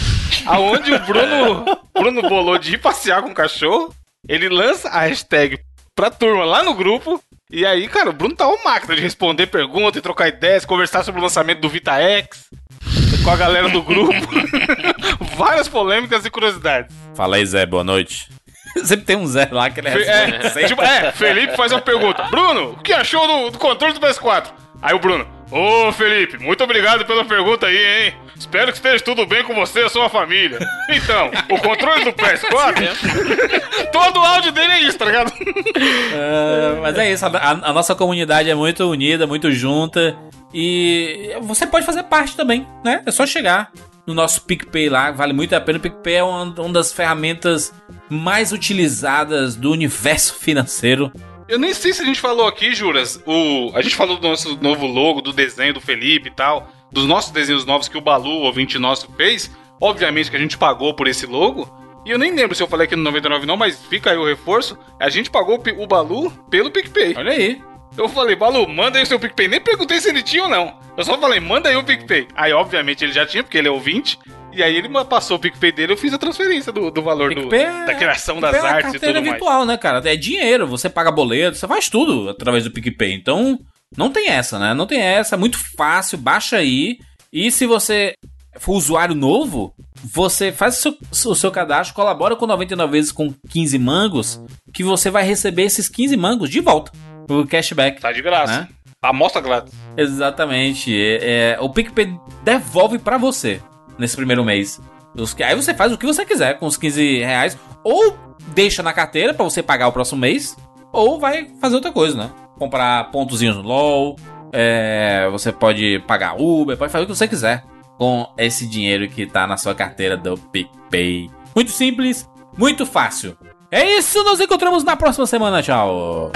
aonde o Bruno, Bruno bolou de ir passear com o cachorro. Ele lança a hashtag pra turma lá no grupo. E aí, cara, o Bruno tá uma máquina de responder perguntas e trocar ideias, conversar sobre o lançamento do Vita X com a galera do grupo. Várias polêmicas e curiosidades. Fala aí, Zé, boa noite. Sempre tem um Zé lá que ele responde. É, tipo, é, Felipe faz uma pergunta. Bruno, o que achou do, do controle do PS4? Aí o Bruno, ô Felipe, muito obrigado pela pergunta aí, hein? Espero que esteja tudo bem com você e a sua família. Então, o controle do PS4, todo o áudio dele é isso, tá ligado? É, mas é isso, a, a nossa comunidade é muito unida, muito junta. E você pode fazer parte também, né? É só chegar no nosso PicPay lá, vale muito a pena. O PicPay é uma, uma das ferramentas mais utilizadas do universo financeiro. Eu nem sei se a gente falou aqui, Juras. O, a gente falou do nosso novo logo, do desenho do Felipe e tal, dos nossos desenhos novos que o Balu, o ouvinte nosso, fez. Obviamente que a gente pagou por esse logo. E eu nem lembro se eu falei aqui no 99 não, mas fica aí o reforço. A gente pagou o Balu pelo PicPay. Olha aí. Eu falei, Balu, manda aí o seu PicPay. Nem perguntei se ele tinha ou não. Eu só falei, manda aí o PicPay. Aí, obviamente, ele já tinha, porque ele é ouvinte. E aí ele passou o PicPay dele, eu fiz a transferência do, do valor do, é- da criação PicPay das é artes e tudo mais. virtual, né, cara? É dinheiro, você paga boleto, você faz tudo através do PicPay. Então, não tem essa, né? Não tem essa, é muito fácil, baixa aí. E se você for usuário novo, você faz o seu, o seu cadastro, colabora com 99 vezes com 15 mangos, que você vai receber esses 15 mangos de volta. O cashback. Tá de graça. Né? Amostra grátis. Exatamente. É, é, o PicPay devolve pra você nesse primeiro mês. Os aí você faz o que você quiser com os 15 reais. Ou deixa na carteira pra você pagar o próximo mês. Ou vai fazer outra coisa, né? Comprar pontozinhos no LOL. é, você pode pagar Uber, pode fazer o que você quiser com esse dinheiro que tá na sua carteira do PicPay. Muito simples, muito fácil. É isso, nos encontramos na próxima semana. Tchau.